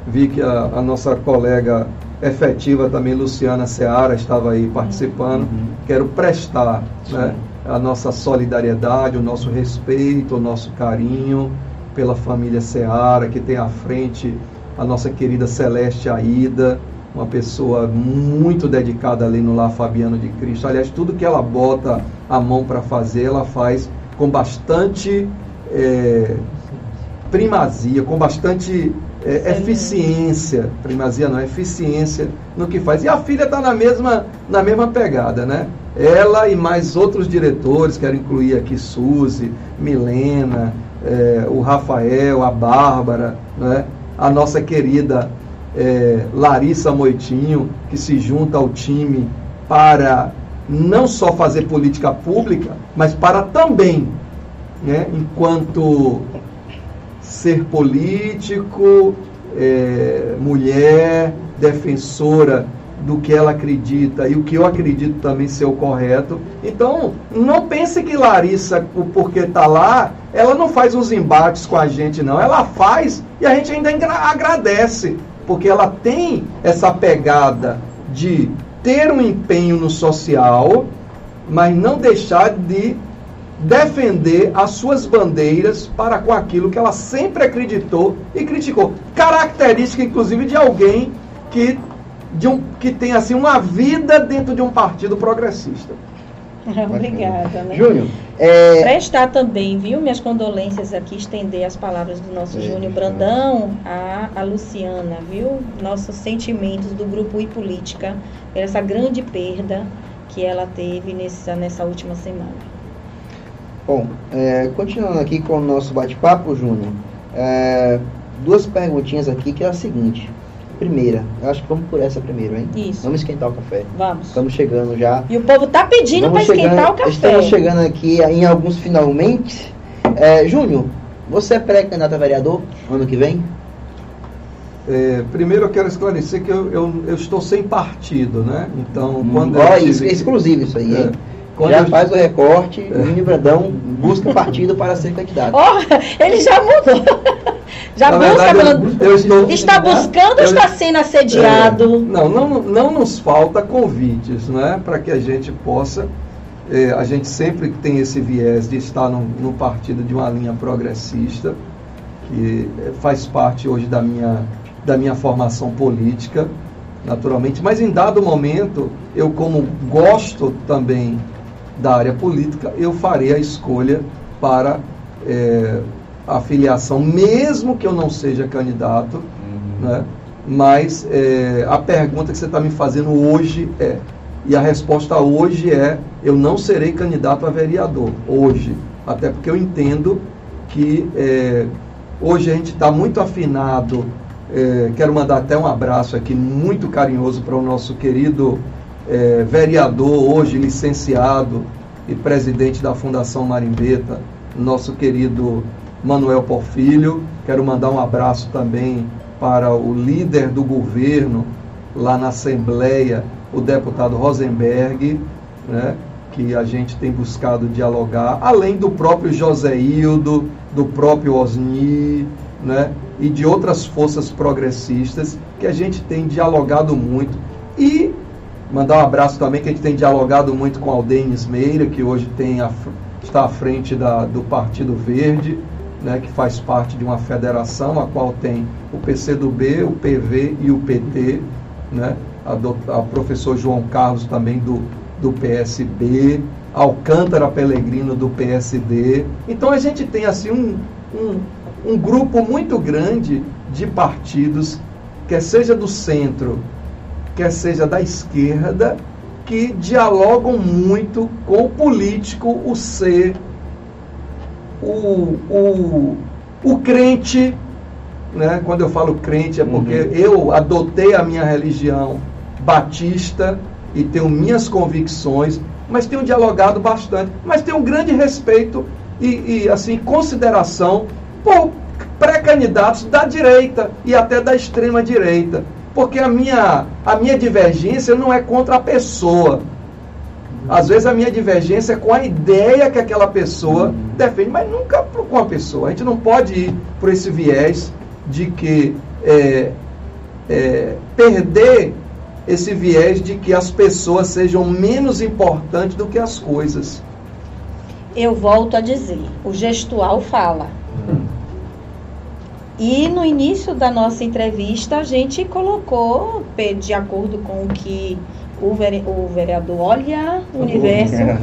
vi que a, a, nossa colega efetiva também, Luciana Seara, estava aí participando. Uhum. Quero prestar né, a nossa solidariedade, o nosso respeito, o nosso carinho pela família Seara, que tem à frente a nossa querida Celeste Aida, uma pessoa muito dedicada ali no Lar Fabiano de Cristo. Aliás, tudo que ela bota a mão para fazer, ela faz com bastante é, primazia, com bastante é, eficiência. Primazia não, eficiência no que faz. E a filha está na mesma, na mesma pegada, né? Ela e mais outros diretores, quero incluir aqui Suzy, Milena, é, o Rafael, a Bárbara, né? A nossa querida é, Larissa Moitinho, que se junta ao time para não só fazer política pública, mas para também, né, enquanto ser político, é, mulher, defensora do que ela acredita e o que eu acredito também ser o correto. Então, não pense que Larissa, porque está lá, ela não faz uns embates com a gente, não. Ela faz e a gente ainda agradece, porque ela tem essa pegada de ter um empenho no social, mas não deixar de defender as suas bandeiras para com aquilo que ela sempre acreditou e criticou. Característica, inclusive, de alguém que de um, que tem assim uma vida dentro de um partido progressista. Obrigada. Né? Júnior. É... Prestar também, viu, minhas condolências aqui, estender as palavras do nosso é, Júnior Brandão a, a Luciana, viu? Nossos sentimentos do grupo e política, essa grande perda que ela teve nessa, nessa última semana. Bom, é, continuando aqui com o nosso bate-papo, Júnior, é, duas perguntinhas aqui que é a seguinte. Primeira. Eu acho que vamos por essa primeiro, hein? Isso. Vamos esquentar o café. Vamos. Estamos chegando já. E o povo tá pedindo para esquentar o café. Estamos chegando aqui em alguns finalmente. É, Júnior, você é pré-candidato a vereador ano que vem? É, primeiro eu quero esclarecer que eu, eu, eu estou sem partido, né? Então, quando eu isso, tive- é exclusivo isso aí, É. hein? Quando já eu- faz o recorte, o Júnior Brandão busca partido para ser candidato. Ó, ele já mudou. Já busca, eu estou- Está buscando ou está sendo assediado? É, não, não, não nos falta convites, né? Para que a gente possa. é, a gente sempre tem esse viés de estar num, num partido de uma linha progressista, que é, faz parte hoje da minha, da minha formação política, naturalmente. Mas em dado momento, eu, como gosto também da área política, eu farei a escolha para é, a filiação, mesmo que eu não seja candidato né? Mas é, a pergunta que você está me fazendo hoje é, e a resposta hoje é, eu não serei candidato a vereador, hoje. Até porque eu entendo que é, hoje a gente está muito afinado. é, quero mandar até um abraço aqui muito carinhoso para o nosso querido é, vereador, hoje licenciado e presidente da Fundação Marimbeta, nosso querido Manuel Porfílio. Quero mandar um abraço também para o líder do governo lá na Assembleia, o deputado Rosenberg, né, que a gente tem buscado dialogar, além do próprio Joséildo, do próprio Osni, né, e de outras forças progressistas que a gente tem dialogado muito. E mandar um abraço também que a gente tem dialogado muito com Aldenes Meira, que hoje tem a, está à frente da, do Partido Verde, né, que faz parte de uma federação, a qual tem o PCdoB, o PV e o PT, né, a, do, a professor João Carlos também do, do PSB, Alcântara Pellegrino do PSD. Então a gente tem assim um, um, um grupo muito grande de partidos, quer seja do centro, quer seja da esquerda, que dialogam muito com o político, o ser, o, o, o crente, né? quando eu falo crente é porque Uhum. eu adotei a minha religião batista e tenho minhas convicções, mas tenho dialogado bastante, mas tenho um grande respeito e, e assim consideração por pré-candidatos da direita e até da extrema direita, porque a minha, a minha divergência não é contra a pessoa, às vezes a minha divergência é com a ideia que aquela pessoa defende, mas nunca com a pessoa. A gente não pode ir por esse viés de que é, é, perder esse viés de que as pessoas sejam menos importantes do que as coisas. Eu volto a dizer, o gestual fala. E no início da nossa entrevista, a gente colocou, de acordo com o que o, vere- o vereador, olha o universo,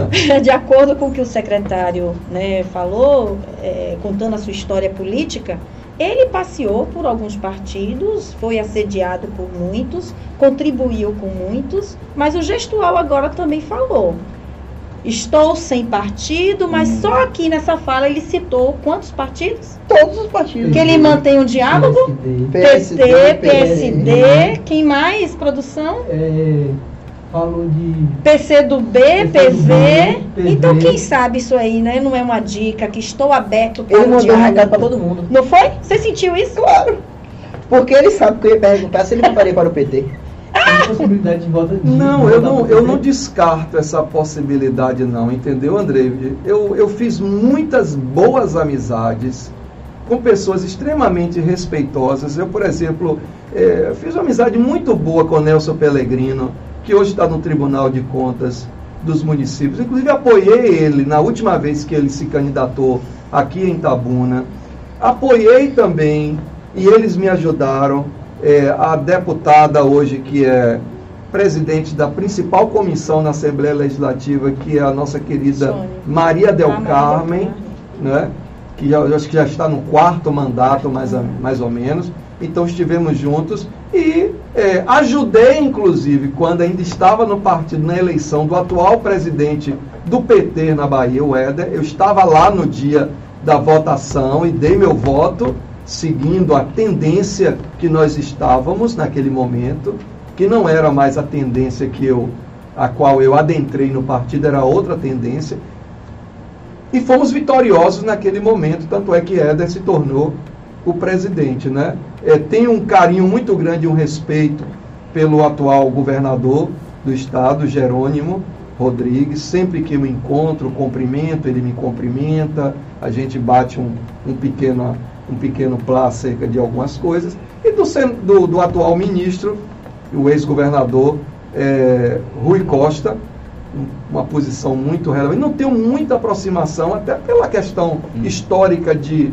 de acordo com o que o secretário né, falou, é, contando a sua história política, ele passeou por alguns partidos, foi assediado por muitos, contribuiu com muitos, mas o gestual agora também falou. Estou sem partido, mas Hum. só aqui nessa fala ele citou quantos partidos? Todos os partidos. Que ele mantém um diálogo? PSD, PT, PSD, quem mais? Produção? É, falou de PC do B, PV. PV. Então, quem sabe isso aí, né? Não é uma dica que estou aberto para Ele o mandou um recado para todo mundo. Não foi? Você sentiu isso? Claro. Porque ele sabe que eu ia perguntar se ele votaria para o PT. Tem possibilidade de volta de Não, eu não, eu não descarto essa possibilidade não, entendeu, Andrei? Eu, eu fiz muitas boas amizades com pessoas extremamente respeitosas. Eu, por exemplo, eh, fiz uma amizade muito boa com o Nelson Pellegrino, que hoje está no Tribunal de Contas dos Municípios. Inclusive, apoiei ele na última vez que ele se candidatou aqui em Tabuna. Apoiei também, e eles me ajudaram, eh, a deputada hoje que é presidente da principal comissão na Assembleia Legislativa, que é a nossa querida Sônia. Maria Del Ah, Carmen, né? que já, acho que já está no quarto mandato, mais, a- mais ou menos. Então estivemos juntos e é, ajudei, inclusive, quando ainda estava no partido, na eleição do atual presidente do PT na Bahia, o Éder. Eu estava lá no dia da votação e dei meu voto. Seguindo a tendência que nós estávamos naquele momento, que não era mais a tendência que eu a qual eu adentrei no partido, era outra tendência. E fomos vitoriosos naquele momento, tanto é que Éder se tornou o presidente. Né? É, tenho um carinho muito grande e um respeito pelo atual governador do estado, Jerônimo Rodrigues. Sempre que eu encontro, cumprimento, ele me cumprimenta, a gente bate um, um pequeno um pequeno plá acerca de algumas coisas. E do, do, do atual ministro, o ex-governador é, Rui Costa, uma posição muito relevante. Não tenho muita aproximação, até pela questão hum. histórica de,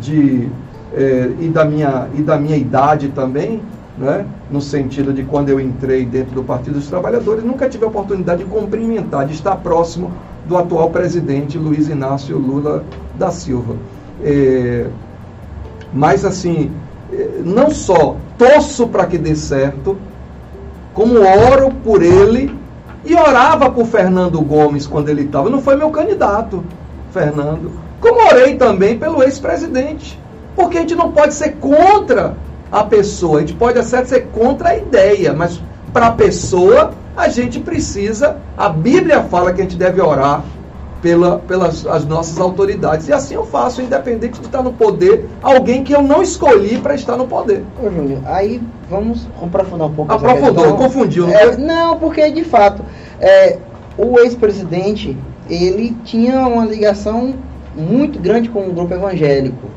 de é, e, da minha, e da minha idade também, né? no sentido de quando eu entrei dentro do Partido dos Trabalhadores, nunca tive a oportunidade de cumprimentar, de estar próximo do atual presidente Luiz Inácio Lula da Silva. É, mas assim, é, não só torço para que dê certo, como oro por ele e orava por Fernando Gomes quando ele estava. Não foi meu candidato, Fernando. Como orei também pelo ex-presidente. Porque a gente não pode ser contra a pessoa, a gente pode até ser contra a ideia, mas para a pessoa a gente precisa, a Bíblia fala que a gente deve orar pela, pelas as nossas autoridades. E assim eu faço, independente de estar no poder, alguém que eu não escolhi para estar no poder. Ô, Júnior, aí vamos aprofundar um pouco Aprofundou, confundiu. Não, é, não, porque de fato, é, o ex-presidente, ele tinha uma ligação muito grande com o grupo evangélico.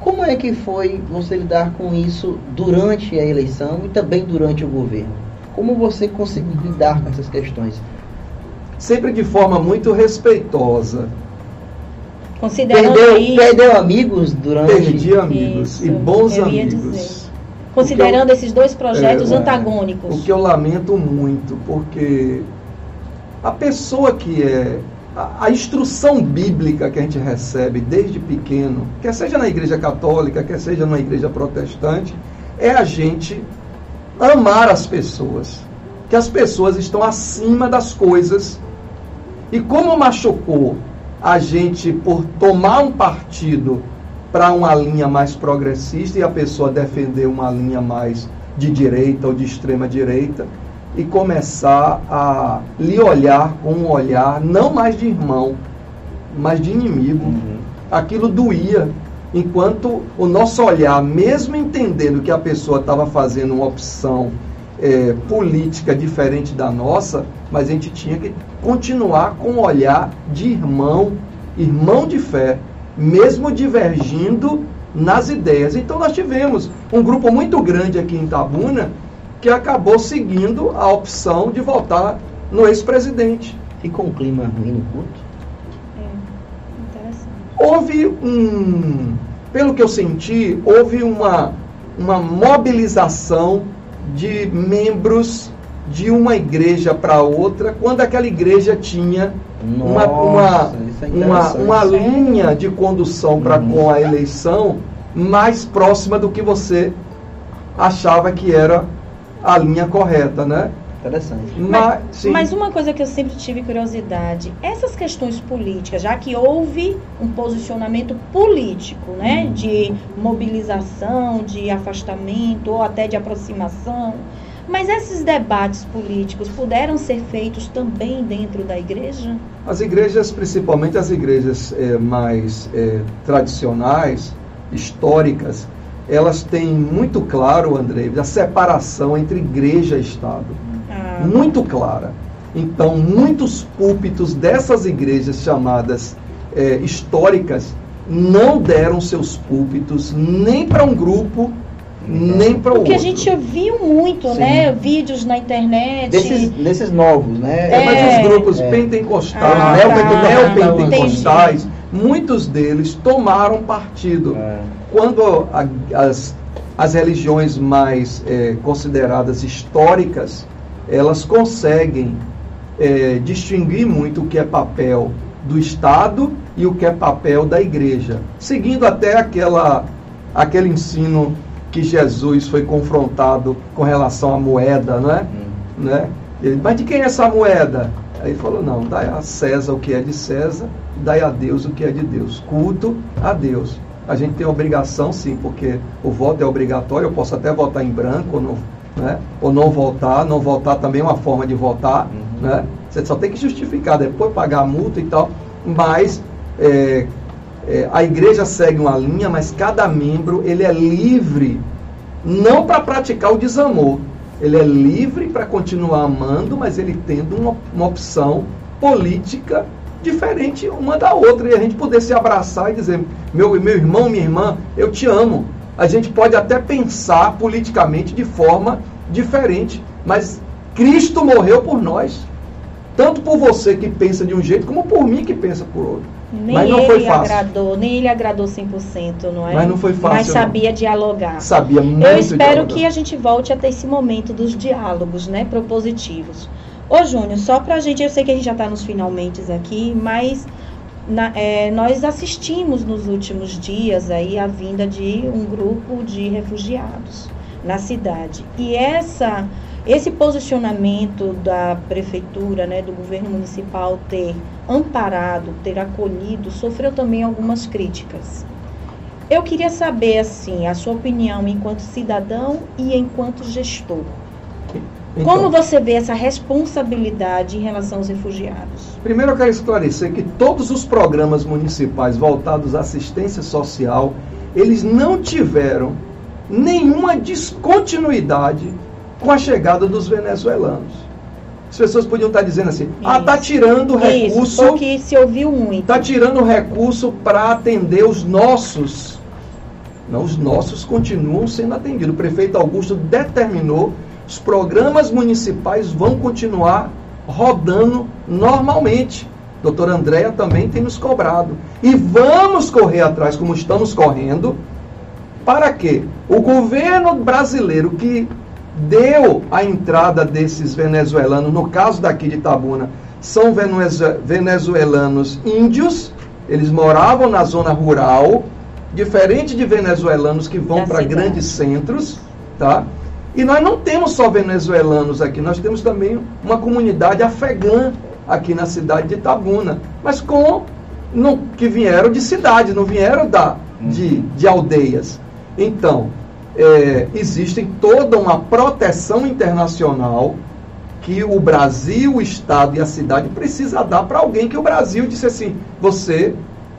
Como é que foi você lidar com isso durante a eleição e também durante o governo? Como você conseguiu lidar com essas questões? Sempre de forma muito respeitosa. Considerando perdeu, aí... perdeu amigos durante Perdi amigos Isso, e bons amigos. Considerando eu, esses dois projetos é, antagônicos. O que eu lamento muito, porque a pessoa que é a, a, instrução bíblica que a gente recebe desde pequeno, quer seja na igreja católica, quer seja na igreja protestante, é a gente amar as pessoas. Que as pessoas estão acima das coisas e como machucou a gente por tomar um partido para uma linha mais progressista e a pessoa defender uma linha mais de direita ou de extrema direita e começar a lhe olhar com um olhar não mais de irmão, mas de inimigo. Uhum. Aquilo doía, enquanto o nosso olhar, mesmo entendendo que a pessoa estava fazendo uma opção é, política diferente da nossa, mas a gente tinha que continuar com um olhar de irmão, irmão de fé, mesmo divergindo nas ideias. Então nós tivemos um grupo muito grande aqui em Tabuna que acabou seguindo a opção de votar no ex-presidente. Ficou um clima ruim no culto? É, interessante. Houve um, pelo que eu senti, houve uma, uma mobilização de membros de uma igreja para outra, quando aquela igreja tinha Nossa, uma, uma, é uma, uma linha de condução para uhum. com a eleição mais próxima do que você achava que era a linha correta, né? Interessante. Mas, mas, uma coisa que eu sempre tive curiosidade, essas questões políticas, já que houve um posicionamento político, né, uhum. de mobilização, de afastamento ou até de aproximação, mas esses debates políticos puderam ser feitos também dentro da igreja? As igrejas, principalmente as igrejas é, mais é, tradicionais, históricas, elas têm muito claro, André, a separação entre igreja e Estado muito clara. Então, muitos púlpitos dessas igrejas chamadas é, históricas não deram seus púlpitos nem para um grupo, nem para o outro. Porque a gente viu muito, Sim. né? Vídeos na internet. Desses, desses novos, né? É, mas os grupos é. pentecostais, ah, tá. neopentecostais, muitos deles tomaram partido. É. Quando a, as, as religiões mais é, consideradas históricas elas conseguem é, distinguir muito o que é papel do Estado e o que é papel da igreja, seguindo até aquela, aquele ensino que Jesus foi confrontado com relação à moeda, não é? Hum. Né? Ele, mas de quem é essa moeda? Aí ele falou, não, dai a César o que é de César, dai a Deus o que é de Deus. Culto a Deus. A gente tem obrigação, sim, porque o voto é obrigatório, eu posso até votar em branco ou não, né? ou não votar. Não votar também é uma forma de votar. Uhum. Né? Você só tem que justificar, depois pagar a multa e tal. Mas é, é, a igreja segue uma linha, mas cada membro ele é livre, não para praticar o desamor. Ele é livre para continuar amando, mas ele tendo uma, uma opção política diferente uma da outra. E a gente poder se abraçar e dizer, meu, meu irmão, minha irmã, eu te amo. A gente pode até pensar politicamente de forma diferente, mas Cristo morreu por nós. Tanto por você que pensa de um jeito, como por mim que pensa por outro. Nem Mas não ele foi fácil. agradou, nem ele agradou 100%, não é? Mas não foi fácil, Mas não. sabia dialogar. Sabia muito Eu espero dialogar. que a gente volte a ter esse momento dos diálogos, né, propositivos. Ô Júnior, só pra gente, eu sei que a gente já tá nos finalmente aqui, mas na- é, nós assistimos nos últimos dias aí a vinda de um grupo de refugiados na cidade. E essa, esse posicionamento da prefeitura, né, do governo municipal ter amparado, ter acolhido, sofreu também algumas críticas. Eu queria saber, assim, a sua opinião enquanto cidadão e enquanto gestor. Então, Como você vê essa responsabilidade em relação aos refugiados? Primeiro eu quero esclarecer que todos os programas municipais voltados à assistência social, eles não tiveram nenhuma descontinuidade com a chegada dos venezuelanos. As pessoas podiam estar dizendo assim, ah, tá tirando Isso, recurso, porque se ouviu muito. tá tirando recurso para atender os nossos. Não, os nossos continuam sendo atendidos. O prefeito Augusto determinou os programas municipais vão continuar rodando normalmente. Doutora Andréa também tem nos cobrado. E vamos correr atrás, como estamos correndo, para que o governo brasileiro que deu a entrada desses venezuelanos, no caso daqui de Itabuna, são venezue- venezuelanos índios, eles moravam na zona rural, diferente de venezuelanos que vão para cidade. grandes centros, tá? E nós não temos só venezuelanos aqui, nós temos também uma comunidade afegã aqui na cidade de Itabuna, mas com não, que vieram de cidades, não vieram da, de, de aldeias. Então, é, existe toda uma proteção internacional que o Brasil, o Estado e a cidade precisa dar para alguém que o Brasil disse assim: você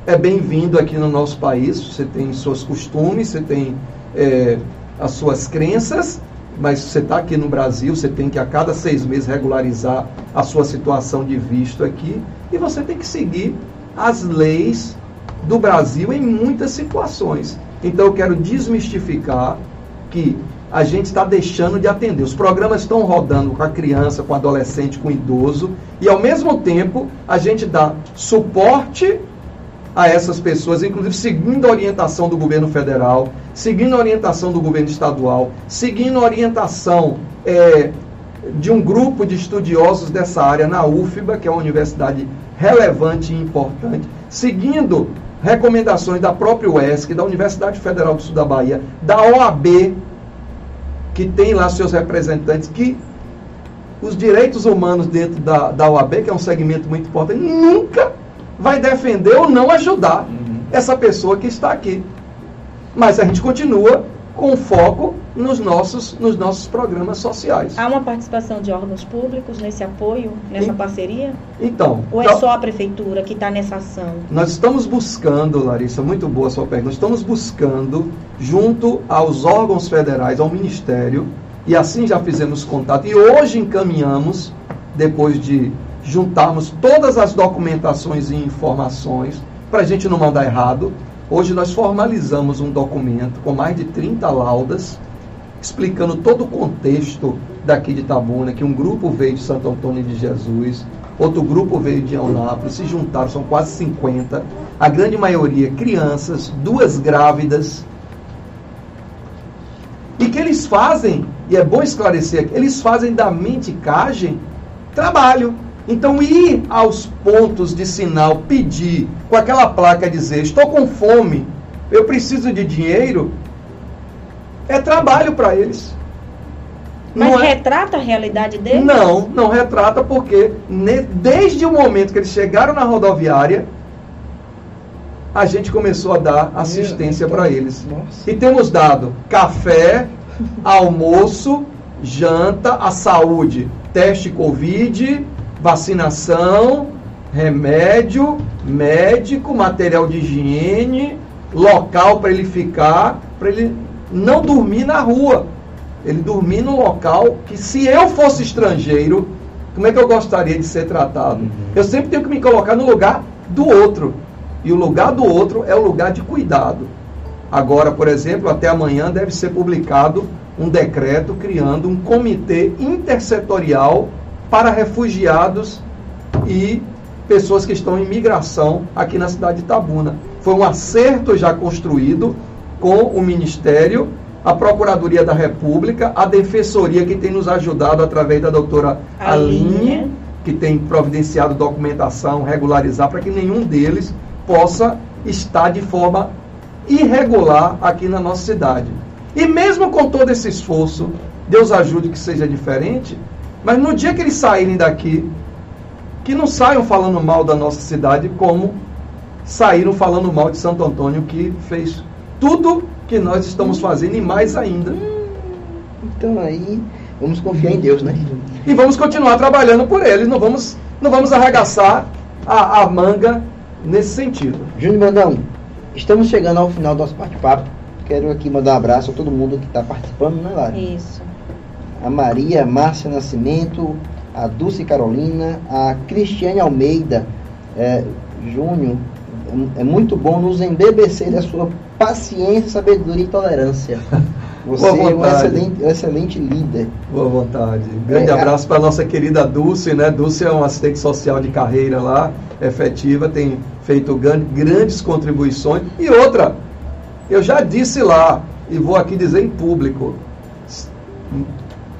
é bem-vindo aqui no nosso país, você tem seus costumes, você tem é, as suas crenças, mas você está aqui no Brasil, você tem que a cada seis meses regularizar a sua situação de visto aqui e você tem que seguir as leis do Brasil em muitas situações. Então eu quero desmistificar que a gente está deixando de atender. Os programas estão rodando com a criança, com o adolescente, com o idoso, e ao mesmo tempo a gente dá suporte a essas pessoas, inclusive seguindo a orientação do governo federal, seguindo a orientação do governo estadual, seguindo a orientação é, de um grupo de estudiosos dessa área na UFBA, que é uma universidade relevante e importante, seguindo recomendações da própria UESC, da Universidade Federal do Sul da Bahia, da OAB, que tem lá seus representantes, que os direitos humanos dentro da, da OAB, que é um segmento muito importante, nunca vai defender ou não ajudar essa pessoa que está aqui. Mas a gente continua com foco nos nossos, nos nossos programas sociais. Há uma participação de órgãos públicos nesse apoio, nessa Sim. parceria? Então, Ou é então, só a prefeitura que está nessa ação? nós estamos buscando, Larissa, muito boa a sua pergunta, nós estamos buscando, junto aos órgãos federais, ao Ministério, e assim já fizemos contato, e hoje encaminhamos, depois de juntarmos todas as documentações e informações, para a gente não mandar errado, hoje nós formalizamos um documento com mais de 30 laudas, explicando todo o contexto daqui de Itabuna, que um grupo veio de Santo Antônio de Jesus, outro grupo veio de Eunápolis, se juntaram, são quase 50, a grande maioria crianças, duas grávidas, e que eles fazem, e é bom esclarecer, eles fazem da menticagem trabalho. Então, ir aos pontos de sinal, pedir, com aquela placa dizer, estou com fome, eu preciso de dinheiro, é trabalho para eles. Mas Não é- retrata a realidade deles? não, não retrata porque ne- desde o momento que eles chegaram na rodoviária, a gente começou a dar assistência para eles. Nossa. E temos dado café, almoço, janta, a saúde, teste Covid, vacinação, remédio, médico, material de higiene, local para ele ficar, para ele não dormir na rua. Ele dormir num local que, se eu fosse estrangeiro, como é que eu gostaria de ser tratado? Eu sempre tenho que me colocar no lugar do outro. E o lugar do outro é o lugar de cuidado. Agora, por exemplo, até amanhã deve ser publicado um decreto criando um comitê intersetorial para refugiados e pessoas que estão em migração aqui na cidade de Itabuna. Foi um acerto já construído com o Ministério, a Procuradoria da República, a Defensoria que tem nos ajudado através da doutora Aline. Aline, que tem providenciado documentação, regularizar para que nenhum deles possa estar de forma irregular aqui na nossa cidade. E mesmo com todo esse esforço, Deus ajude que seja diferente, mas no dia que eles saírem daqui, que não saiam falando mal da nossa cidade, como saíram falando mal de Santo Antônio, que fez tudo que nós estamos fazendo e mais ainda. Então aí, vamos confiar em Deus, né? E vamos continuar trabalhando por eles, não vamos, não vamos arregaçar a, a manga nesse sentido. Júnior Brandão, estamos chegando ao final do nosso bate-papo. Quero aqui mandar um abraço a todo mundo que está participando, né, Lara? Isso. A Maria Márcia Nascimento, a Dulce Carolina, a Cristiane Almeida, é, Júnior, é muito bom nos embebecer da sua paciência, sabedoria e tolerância. Você é um excelente, um excelente líder. Boa vontade. Grande É, abraço para nossa querida Dulce, né? Dulce é uma assistente social de carreira lá, efetiva, tem feito gran- grandes contribuições. E outra, eu já disse lá, e vou aqui dizer em público,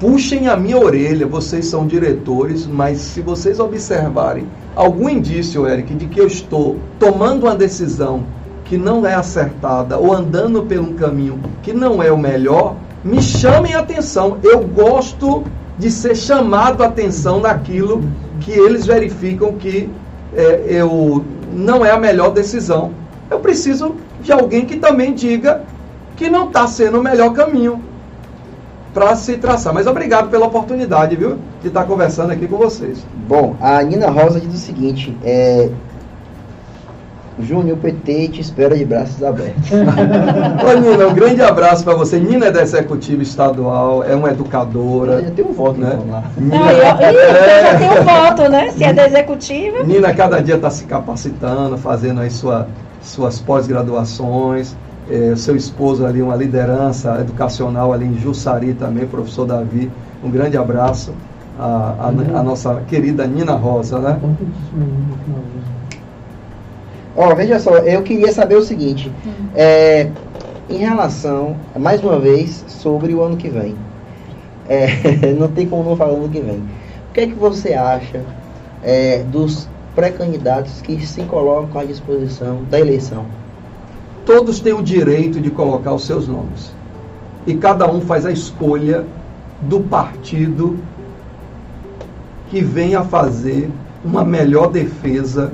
puxem a minha orelha, vocês são diretores, mas se vocês observarem algum indício, Eric, de que eu estou tomando uma decisão que não é acertada ou andando um caminho que não é o melhor, me chamem a atenção. Eu gosto de ser chamado a atenção naquilo que eles verificam que é, eu não é a melhor decisão. Eu preciso de alguém que também diga que não está sendo o melhor caminho para se traçar. Mas obrigado pela oportunidade, viu, de estar conversando aqui com vocês. Bom, a Nina Rosa diz o seguinte: é, Júnior, o PT te espera de braços abertos. Ô, Nina, um grande abraço para você. Nina é da Executiva Estadual, é uma educadora. Já tem um voto Né? então. Nina, Não, eu, Ih, você já tem é, um voto, né? Se é da executiva. Nina cada dia está se capacitando, fazendo aí sua, suas pós-graduações. É, seu esposo ali, uma liderança educacional ali em Jussari também, professor Davi. Um grande abraço à, à- à nossa querida Nina Rosa, né? Ó, veja só, eu queria saber o seguinte: é, em relação, mais uma vez, sobre o ano que vem. É, não tem como não falar ano que vem. O que é que você acha é, dos pré-candidatos que se colocam à disposição da eleição? Todos têm o direito de colocar os seus nomes. E cada um faz a escolha do partido que venha fazer uma melhor defesa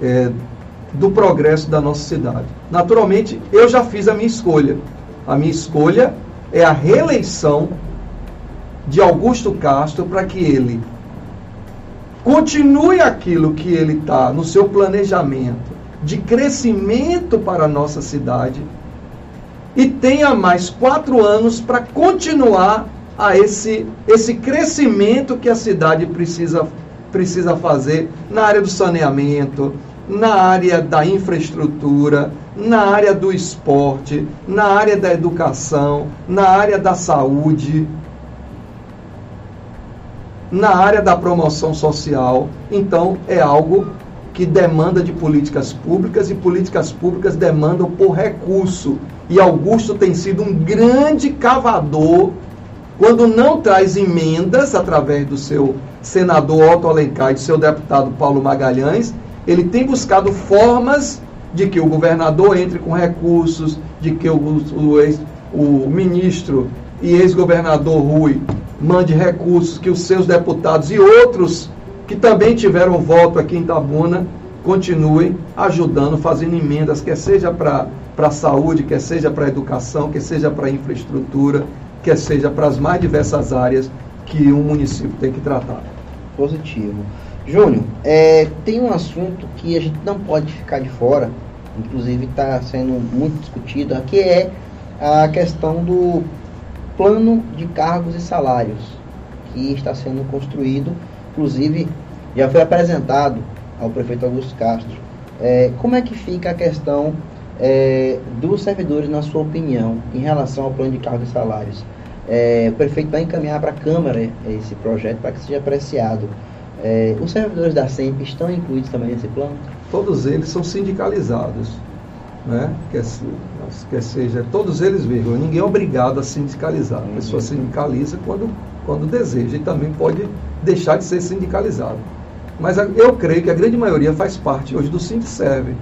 eh, do progresso da nossa cidade. Naturalmente, eu já fiz a minha escolha. A minha escolha é a reeleição de Augusto Castro para que ele continue aquilo que ele está no seu planejamento de crescimento para a nossa cidade e tenha mais quatro anos para continuar a esse, esse crescimento que a cidade precisa, precisa fazer na área do saneamento, na área da infraestrutura, na área do esporte, na área da educação, na área da saúde, na área da promoção social. Então, é algo que demanda de políticas públicas e políticas públicas demandam por recurso. E Augusto tem sido um grande cavador quando não traz emendas através do seu senador Otto Alencar e do seu deputado Paulo Magalhães, ele tem buscado formas de que o governador entre com recursos, de que o, o, ex, o ministro e ex-governador Rui mande recursos, que os seus deputados e outros que também tiveram voto aqui em Tabuna continuem ajudando, fazendo emendas, quer seja para a saúde, quer seja para a educação, quer seja para a infraestrutura, quer seja para as mais diversas áreas que um município tem que tratar. Positivo. Júnior, é, tem um assunto que a gente não pode ficar de fora, inclusive está sendo muito discutido, que é a questão do plano de cargos e salários que está sendo construído, inclusive já foi apresentado ao prefeito Augusto Castro. É, como é que fica a questão é, dos servidores, na sua opinião, em relação ao plano de cargos e salários? É, o prefeito vai encaminhar para a Câmara esse projeto para que seja apreciado. É, os servidores da SEMP estão incluídos também nesse plano? Todos eles são sindicalizados. Né? Quer, quer seja, todos eles, vírgula, ninguém é obrigado a sindicalizar. A pessoa sindicaliza quando, quando deseja e também pode deixar de ser sindicalizado. Mas eu creio que a grande maioria faz parte hoje do Sindserve,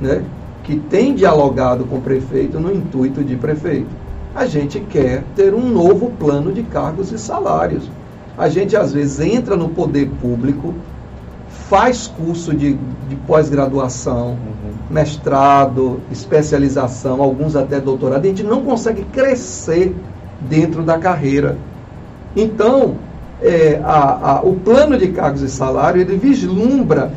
né? que tem dialogado com o prefeito no intuito de prefeito. A gente quer ter um novo plano de cargos e salários. A gente, às vezes, entra no poder público, faz curso de, de pós-graduação, uhum. mestrado, especialização, alguns até doutorado, e a gente não consegue crescer dentro da carreira. Então, é, a, a, o plano de cargos e salário ele vislumbra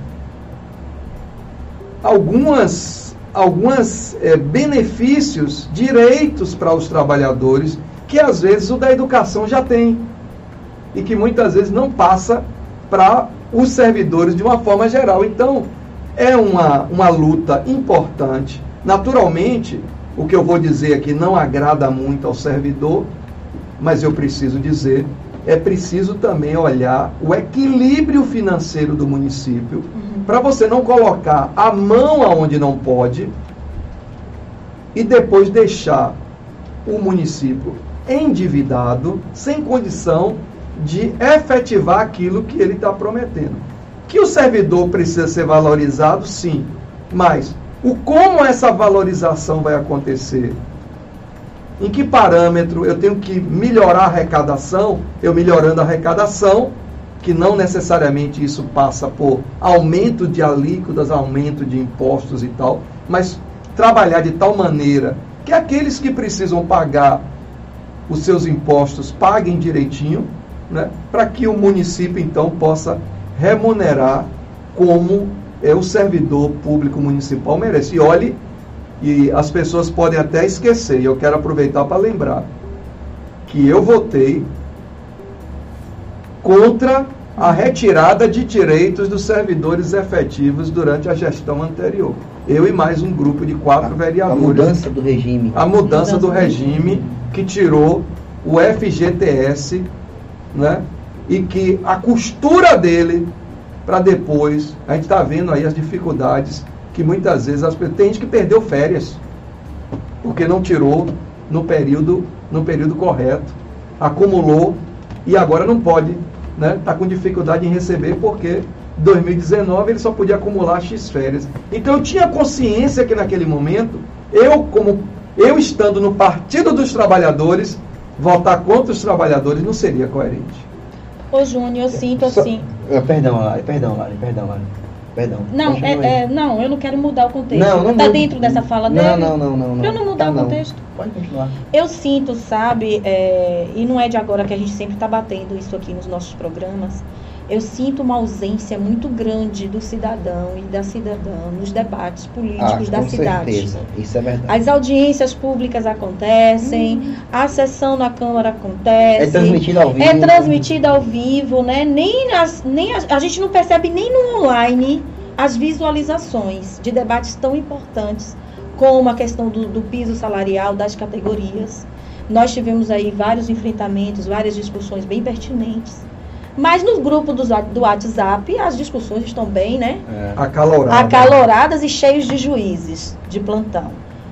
algumas, algumas é, benefícios, direitos para os trabalhadores que às vezes o da educação já tem e que muitas vezes não passa para os servidores de uma forma geral. Então, é uma, uma luta importante. Naturalmente, o que eu vou dizer aqui não agrada muito ao servidor, mas eu preciso dizer é preciso também olhar o equilíbrio financeiro do município, uhum. para você não colocar a mão aonde não pode e depois deixar o município endividado, sem condição de efetivar aquilo que ele está prometendo. Que o servidor precisa ser valorizado, sim, mas o como essa valorização vai acontecer em que parâmetro eu tenho que melhorar a arrecadação, eu melhorando a arrecadação, que não necessariamente isso passa por aumento de alíquotas, aumento de impostos e tal, mas trabalhar de tal maneira que aqueles que precisam pagar os seus impostos paguem direitinho, né, para que o município então possa remunerar como é, o servidor público municipal merece. E olhe e as pessoas podem até esquecer, e eu quero aproveitar para lembrar que eu votei contra a retirada de direitos dos servidores efetivos durante a gestão anterior. Eu e mais um grupo de quatro vereadores. A mudança do regime. A mudança do regime que tirou o FGTS, né? E que a costura dele para depois, a gente está vendo aí as dificuldades que muitas vezes as pessoas, tem gente que perdeu férias porque não tirou no período no período correto, acumulou e agora não pode, né? Está com dificuldade em receber porque 2019 ele só podia acumular x férias. Então eu tinha consciência que naquele momento eu como eu estando no Partido dos Trabalhadores votar contra os trabalhadores não seria coerente. Ô Júnior, eu sinto assim. Perdão, Lari, perdão, Lari, perdão, Lari. Perdão. Não, é, é, não, eu não quero mudar o contexto. Não, não Está dentro dessa fala não, dele? Não, não, não. Para eu não mudar tá, o contexto? Pode continuar. Eu sinto, sabe, é, e não é de agora que a gente sempre está batendo isso aqui nos nossos programas, eu sinto uma ausência muito grande do cidadão e da cidadã nos debates políticos ah, da cidade. Certeza. Isso é verdade. As audiências públicas acontecem, hum. a sessão na Câmara acontece. É transmitida ao vivo. É transmitida ao vivo, né? Nem, as, nem a, a gente não percebe nem no online as visualizações de debates tão importantes como a questão do, do piso salarial das categorias. Nós tivemos aí vários enfrentamentos, várias discussões bem pertinentes mas no grupo do, do WhatsApp, as discussões estão bem, né? É. Acaloradas. Acaloradas e cheios de juízes de plantão.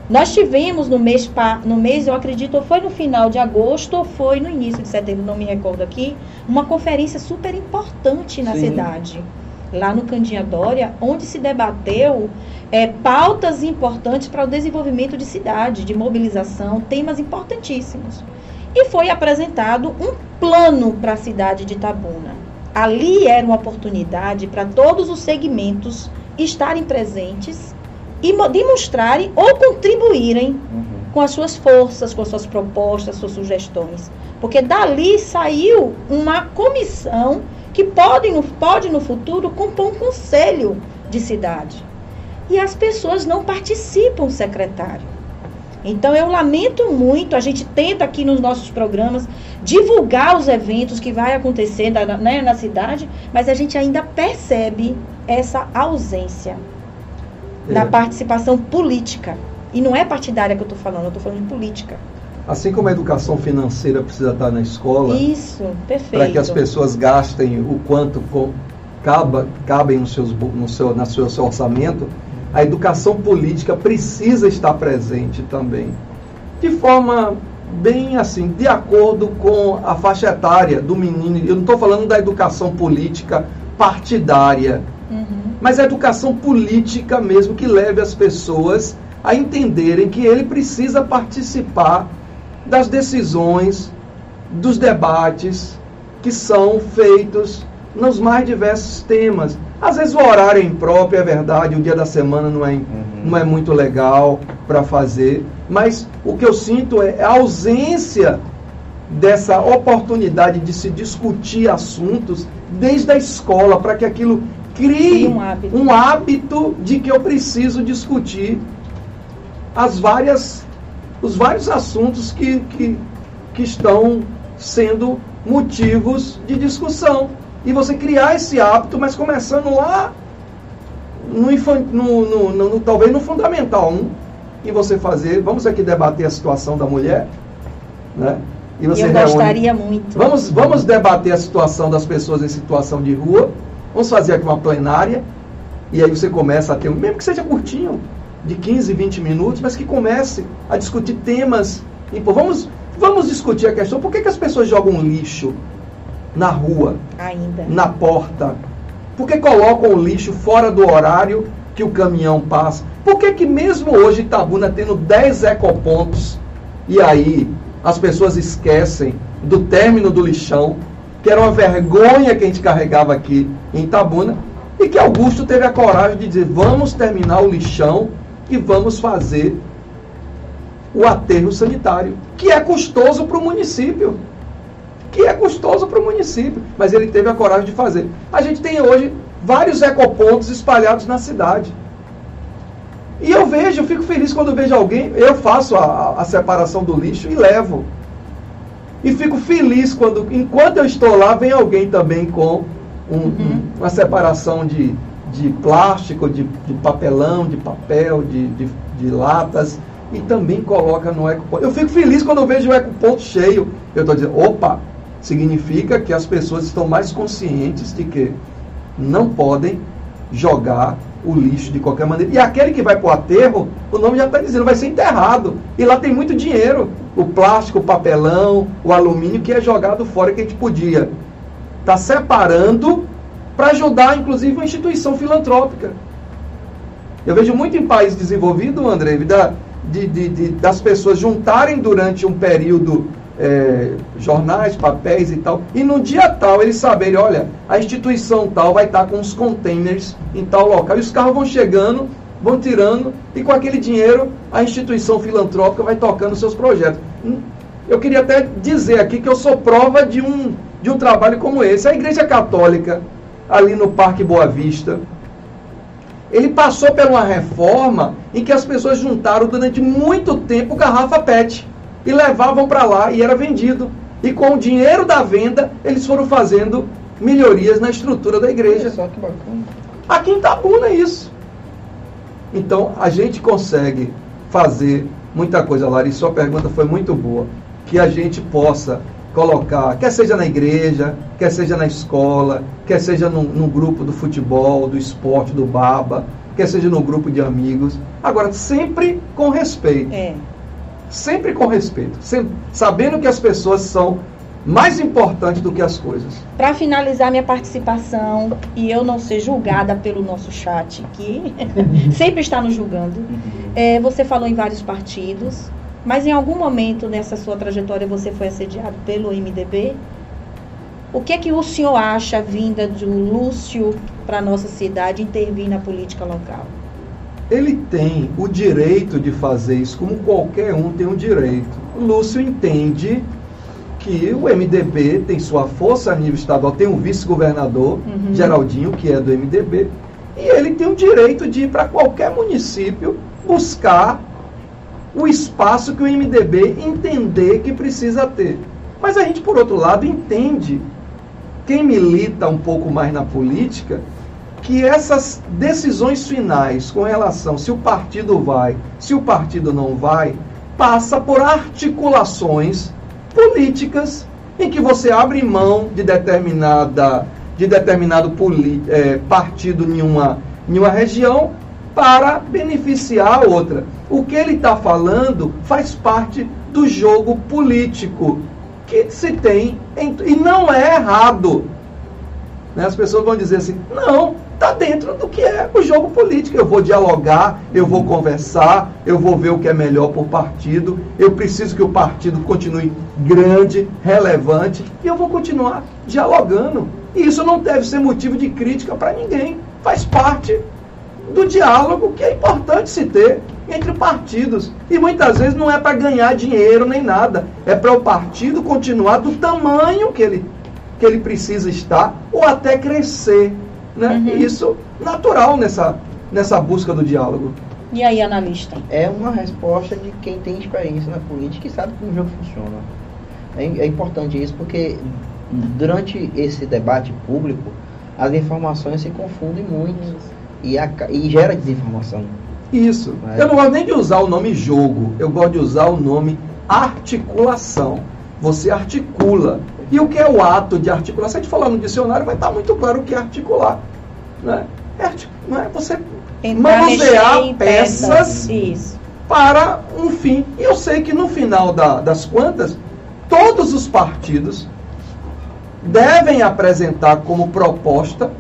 Nós tivemos no mês, no mês, eu acredito, foi no final de agosto ou foi no início de setembro, não me recordo aqui, uma conferência super importante na Sim. cidade, lá no Candinha Dória, onde se debateu é, pautas importantes para o desenvolvimento de cidade, de mobilização, temas importantíssimos e foi apresentado um plano para a cidade de Itabuna. ali era uma oportunidade para todos os segmentos estarem presentes e demonstrarem ou contribuírem uhum. com as suas forças, com as suas propostas, suas sugestões. Porque dali saiu uma comissão que pode no, pode no futuro compor um conselho de cidade. E as pessoas não participam, secretário. Então eu lamento muito, a gente tenta aqui nos nossos programas divulgar os eventos que vai acontecer na, né, na cidade, mas a gente ainda percebe essa ausência é. da participação política. E não é partidária que eu estou falando, eu estou falando de política. Assim como a educação financeira precisa estar na escola. Isso, perfeito. Para que as pessoas gastem o quanto caba, cabem no, seus, no, seu, no seu, seu orçamento, a educação política precisa estar presente também. De forma bem assim, de acordo com a faixa etária do menino. Eu não estou falando da educação política partidária, uhum. mas a educação política mesmo que leve as pessoas a entenderem que ele precisa participar das decisões, dos debates que são feitos nos mais diversos temas. Às vezes o horário é impróprio, é verdade, o dia da semana não é, uhum. não é muito legal para fazer, mas o que eu sinto é a ausência dessa oportunidade de se discutir assuntos desde a escola, para que aquilo crie um hábito. um hábito de que eu preciso discutir as várias, os vários assuntos que, que, que estão sendo motivos de discussão e você criar esse hábito, mas começando lá no, no, no, no talvez no fundamental 1, e você fazer, vamos aqui debater a situação da mulher, né? E você Eu gostaria reúne, muito. Vamos, vamos debater a situação das pessoas em situação de rua. Vamos fazer aqui uma plenária. E aí você começa a ter, mesmo que seja curtinho, de 15, 20 minutos, mas que comece a discutir temas. Vamos, vamos discutir a questão, por que, que as pessoas jogam lixo? Na rua, Ainda. na porta? Por que colocam o lixo fora do horário que o caminhão passa? Por que, que mesmo hoje Itabuna tendo 10 ecopontos, e aí as pessoas esquecem do término do lixão, que era uma vergonha que a gente carregava aqui em Itabuna, e que Augusto teve a coragem de dizer: vamos terminar o lixão e vamos fazer o aterro sanitário, que é custoso para o município que é custoso para o município, mas ele teve a coragem de fazer. A gente tem hoje vários ecopontos espalhados na cidade. E eu vejo, eu fico feliz quando vejo alguém, eu faço a, a separação do lixo e levo. E fico feliz quando, enquanto eu estou lá, vem alguém também com um, uhum. um, uma separação de, de plástico, de, de papelão, de papel, de, de, de latas, e também coloca no ecoponto. Eu fico feliz quando eu vejo o ecoponto cheio. Eu estou dizendo, opa, significa que as pessoas estão mais conscientes de que não podem jogar o lixo de qualquer maneira. E aquele que vai para o aterro, o nome já está dizendo, vai ser enterrado. E lá tem muito dinheiro. O plástico, o papelão, o alumínio que é jogado fora que a gente podia estar tá separando para ajudar, inclusive, uma instituição filantrópica. Eu vejo muito em países desenvolvidos, André, da, de, de, de, das pessoas juntarem durante um período é, jornais, papéis e tal, e no dia tal eles saberem, olha, a instituição tal vai estar com os containers em tal local. E os carros vão chegando, vão tirando, e com aquele dinheiro a instituição filantrópica vai tocando seus projetos. Hum, eu queria até dizer aqui que eu sou prova de um, de um trabalho como esse. A Igreja Católica, ali no Parque Boa Vista, ele passou por uma reforma em que as pessoas juntaram durante muito tempo garrafa PET e levavam para lá e era vendido. E com o dinheiro da venda, eles foram fazendo melhorias na estrutura da igreja. Só que bacana. Aqui em Itabuna é isso. Então, a gente consegue fazer muita coisa, Larissa. Sua pergunta foi muito boa. Que a gente possa colocar, quer seja na igreja, quer seja na escola, quer seja no, no grupo do futebol, do esporte, do baba, quer seja no grupo de amigos. Agora, sempre com respeito. É sempre com respeito, sempre, sabendo que as pessoas são mais importantes do que as coisas. Para finalizar minha participação e eu não ser julgada pelo nosso chat, que sempre está nos julgando, é, você falou em vários partidos, mas em algum momento nessa sua trajetória você foi assediado pelo MDB? O que é que o senhor acha vinda do Lúcio para nossa cidade intervir na política local? Ele tem o direito de fazer isso, como qualquer um tem o direito. O Lúcio entende que o MDB tem sua força a nível estadual, tem um vice-governador, Uhum. Geraldinho, que é do MDB, e ele tem o direito de ir para qualquer município buscar o espaço que o MDB entender que precisa ter. Mas a gente, por outro lado, entende, quem milita um pouco mais na política, que essas decisões finais com relação se o partido vai, se o partido não vai, passa por articulações políticas em que você abre mão de determinada de determinado eh, partido em uma, em uma região para beneficiar a outra. O que ele está falando faz parte do jogo político que se tem em- e não é errado. Né? As pessoas vão dizer assim, não, está dentro do que é o jogo político. Eu vou dialogar, eu vou conversar, eu vou ver o que é melhor por partido. Eu preciso que o partido continue grande, relevante, e eu vou continuar dialogando. E isso não deve ser motivo de crítica para ninguém. Faz parte do diálogo que é importante se ter entre partidos. E muitas vezes não é para ganhar dinheiro nem nada, é para o partido continuar do tamanho que ele, que ele precisa estar ou até crescer. Né? Uhum. E isso natural nessa, nessa busca do diálogo. E aí, analista? É uma resposta de quem tem experiência na política e sabe como o jogo funciona. É, é importante isso porque durante esse debate público as informações se confundem muito e, aca- e gera desinformação. Isso. Mas- Eu não gosto nem de usar o nome jogo, eu gosto de usar o nome articulação. Você articula. E o que é o ato de articulação? Se a gente falar no dicionário, vai estar muito claro o que é articular. Né? É, arti- não é você Tentar manusear peças para um fim. E eu sei que no final da- das contas, todos os partidos devem apresentar como proposta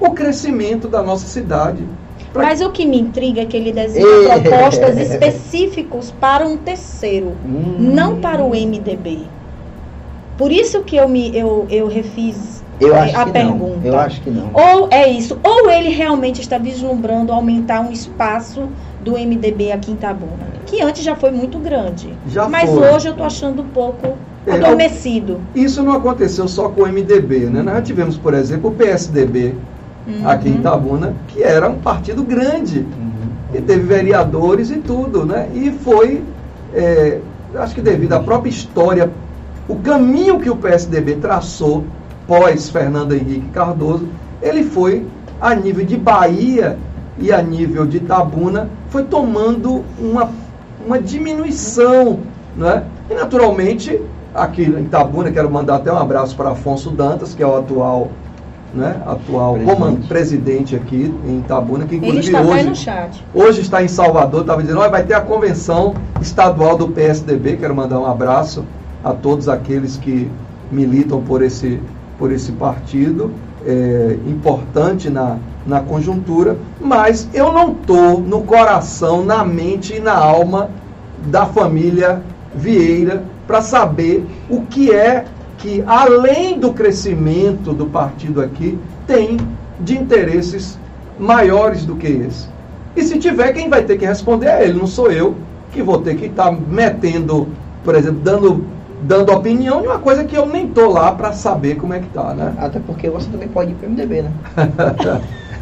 o crescimento da nossa cidade. Pra- Mas o que me intriga é que ele desenha propostas específicos para um terceiro, Hum. não para o MDB. Por isso que eu me eu, eu refiz Eu eh, acho a que pergunta. não. Eu acho que não. Ou é isso, ou ele realmente está vislumbrando aumentar um espaço do MDB aqui em Itabuna, que antes já foi muito grande. Já Mas foi. hoje eu estou achando um pouco É, adormecido. Isso não aconteceu só com o MDB, né? Nós tivemos, por exemplo, o PSDB Uhum. aqui em Itabuna, que era um partido grande, Uhum. e teve vereadores e tudo, né? E foi, é, acho que devido à própria história, o caminho que o PSDB traçou pós Fernando Henrique Cardoso, ele foi a nível de Bahia e a nível de Itabuna, foi tomando uma, uma diminuição, né? E naturalmente, aqui em Itabuna, quero mandar até um abraço para Afonso Dantas, que é o atual, né? Atual Presidente. presidente aqui em Itabuna, que inclusive está hoje aí no chat. Hoje está em Salvador, estava dizendo, "Olha, vai ter a convenção estadual do PSDB. Quero mandar um abraço a todos aqueles que militam por esse, por esse partido, é, importante na, na conjuntura, mas eu não estou no coração, na mente e na alma da família Vieira para saber o que é que, além do crescimento do partido aqui, tem de interesses maiores do que esse. E se tiver, quem vai ter que responder é ele, não sou eu, que vou ter que estar metendo, por exemplo, dando, dando opinião de uma coisa que eu nem tô lá para saber como é que tá, né? Até porque você também pode ir para o MDB, né?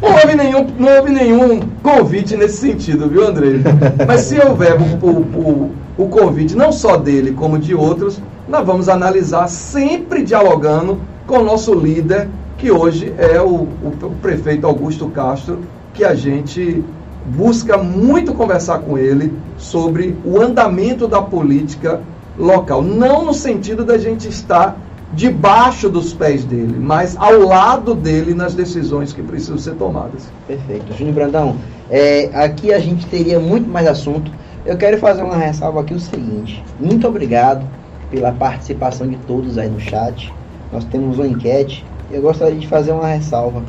Não houve nenhum, não houve nenhum convite nesse sentido, viu, André? Mas se houver o, o, o convite, não só dele, como de outros, nós vamos analisar, sempre dialogando com o nosso líder, que hoje é o, o, o prefeito Augusto Castro, que a gente busca muito conversar com ele sobre o andamento da política local. Não no sentido da gente estar debaixo dos pés dele, mas ao lado dele nas decisões que precisam ser tomadas. Perfeito. Júnior Brandão, é, aqui a gente teria muito mais assunto. Eu quero fazer uma ressalva aqui o seguinte. Muito obrigado pela participação de todos aí no chat. Nós temos uma enquete. Eu gostaria de fazer uma ressalva.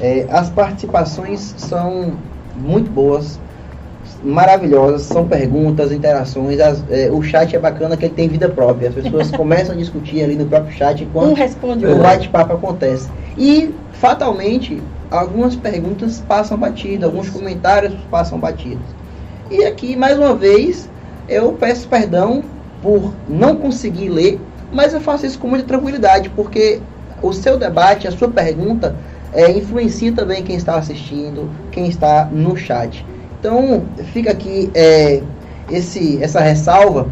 É, as participações são muito boas. Maravilhosas, são perguntas, interações. as- é, o chat é bacana que ele tem vida própria. As pessoas começam a discutir ali no próprio chat Um enquanto responde o bate-papo acontece. E, fatalmente, algumas perguntas passam batidas, alguns comentários passam batidos. E aqui, mais uma vez, eu peço perdão por não conseguir ler, mas eu faço isso com muita tranquilidade, porque o seu debate, a sua pergunta, é, influencia também quem está assistindo, quem está no chat. Então, fica aqui é, esse, essa ressalva.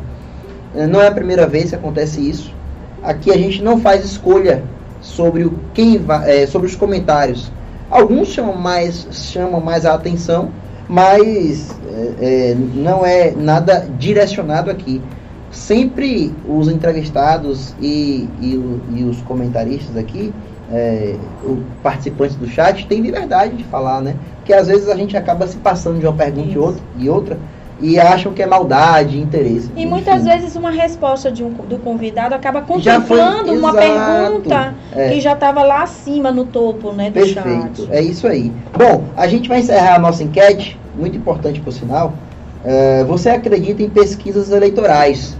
É, Não é a primeira vez que acontece isso. Aqui a gente não faz escolha sobre o quem é, sobre os comentários. Alguns chamam mais chamam mais a atenção, mas é, é, não é nada direcionado aqui. Sempre os entrevistados e, e, e os comentaristas aqui, é, os participantes do chat, têm liberdade de falar, né? Porque às vezes a gente acaba se passando de uma pergunta e Isso. outra, e outra e acham que é maldade, interesse. E muitas Enfim. vezes uma resposta de um- do convidado acaba contemplando uma pergunta É. que já estava lá acima no topo né, do Perfeito, chat. é isso aí. Bom, a gente vai encerrar a nossa enquete, muito importante por sinal. É, você acredita em pesquisas eleitorais?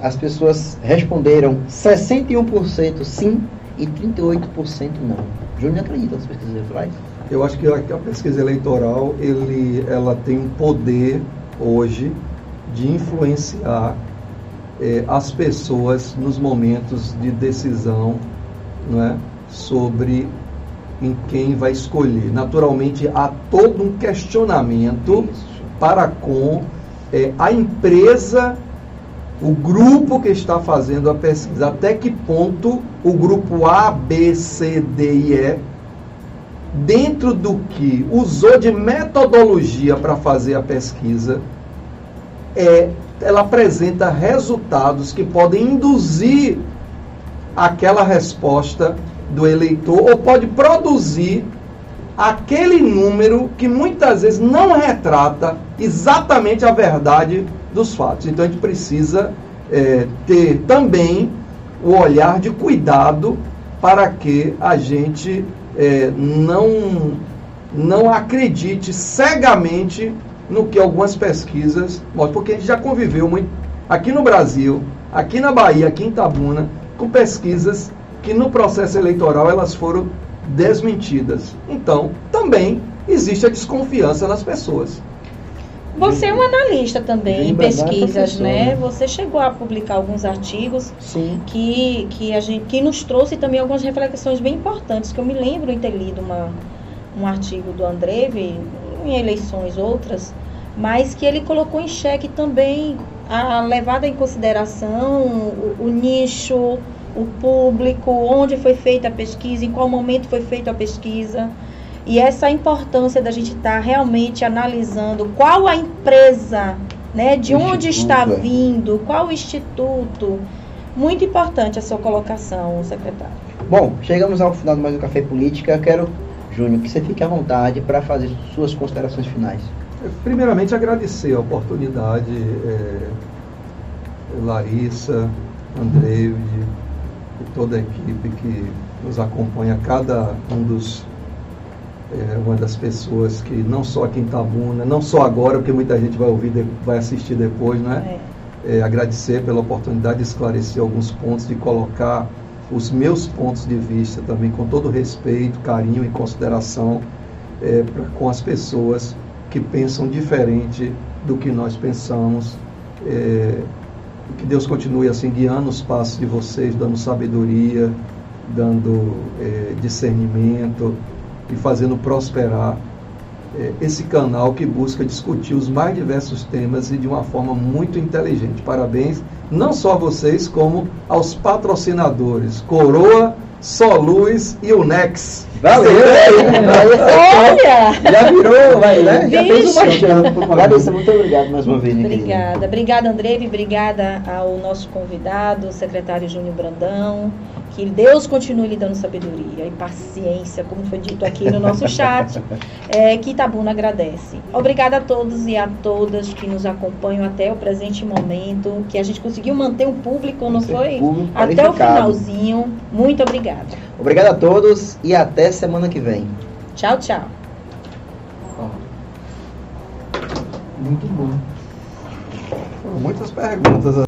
As pessoas responderam 61% sim e 38% não. Júnior acredita nas pesquisas eleitorais? Eu acho que a, pesquisa eleitoral ele, ela tem um poder hoje de influenciar eh, as pessoas nos momentos de decisão não é, sobre em quem vai escolher. Naturalmente, há todo um questionamento para com eh, a empresa, o grupo que está fazendo a pesquisa. Até que ponto o grupo A, B, C, D e E dentro do que usou de metodologia para fazer a pesquisa, é, ela apresenta resultados que podem induzir aquela resposta do eleitor ou pode produzir aquele número que muitas vezes não retrata exatamente a verdade dos fatos. Então a gente precisa é, ter também o olhar de cuidado para que a gente é, não, não acredite cegamente no que algumas pesquisas mostram, porque a gente já conviveu muito aqui no Brasil, aqui na Bahia, aqui em Itabuna, com pesquisas que no processo eleitoral elas foram desmentidas. Então, também existe a desconfiança nas pessoas. Você é um analista também em pesquisas, né? Você chegou a publicar alguns artigos Sim. que, que, a gente, que nos trouxe também algumas reflexões bem importantes, que eu me lembro de ter lido uma, um artigo do Andreve, em eleições outras, mas que ele colocou em xeque também a levada em consideração o, o nicho, o público, onde foi feita a pesquisa, em qual momento foi feita a pesquisa. E essa importância da gente estar realmente analisando qual a empresa, né, de O onde instituto, está é. vindo, qual o instituto. Muito importante a sua colocação, secretário. Bom, chegamos ao final de mais um Café Política. Eu quero, Júnior, que você fique à vontade para fazer suas considerações finais. Primeiramente, agradecer a oportunidade, eh, Larissa, Andrei e toda a equipe que nos acompanha, cada um dos eh, uma das pessoas que não só aqui em Itabuna, não só agora, porque muita gente vai ouvir, vai assistir depois, né? É. É, agradecer pela oportunidade de esclarecer alguns pontos, de colocar os meus pontos de vista também com todo respeito, carinho e consideração é, pra- com as pessoas que pensam diferente do que nós pensamos. Que Deus continue assim guiando os passos de vocês, dando sabedoria, dando é, discernimento e fazendo prosperar é, esse canal que busca discutir os mais diversos temas e de uma forma muito inteligente. Parabéns não só a vocês, como aos patrocinadores Coroa, Soluz e Unex. Valeu! Olha! Já virou, vai, né? Já fez uma chance. Larissa, muito obrigado mais uma vez. Obrigada. Obrigada, Andreve. Obrigada ao nosso convidado, o secretário Júnior Brandão. Que Deus continue lhe dando sabedoria e paciência, como foi dito aqui no nosso chat, é, que Itabuna agradece. Obrigada a todos e a todas que nos acompanham até o presente momento, que a gente conseguiu manter um público, não foi? Público Até o finalzinho. Muito obrigada. Obrigado a todos e até semana que vem. Tchau, tchau. Muito bom. Foram muitas perguntas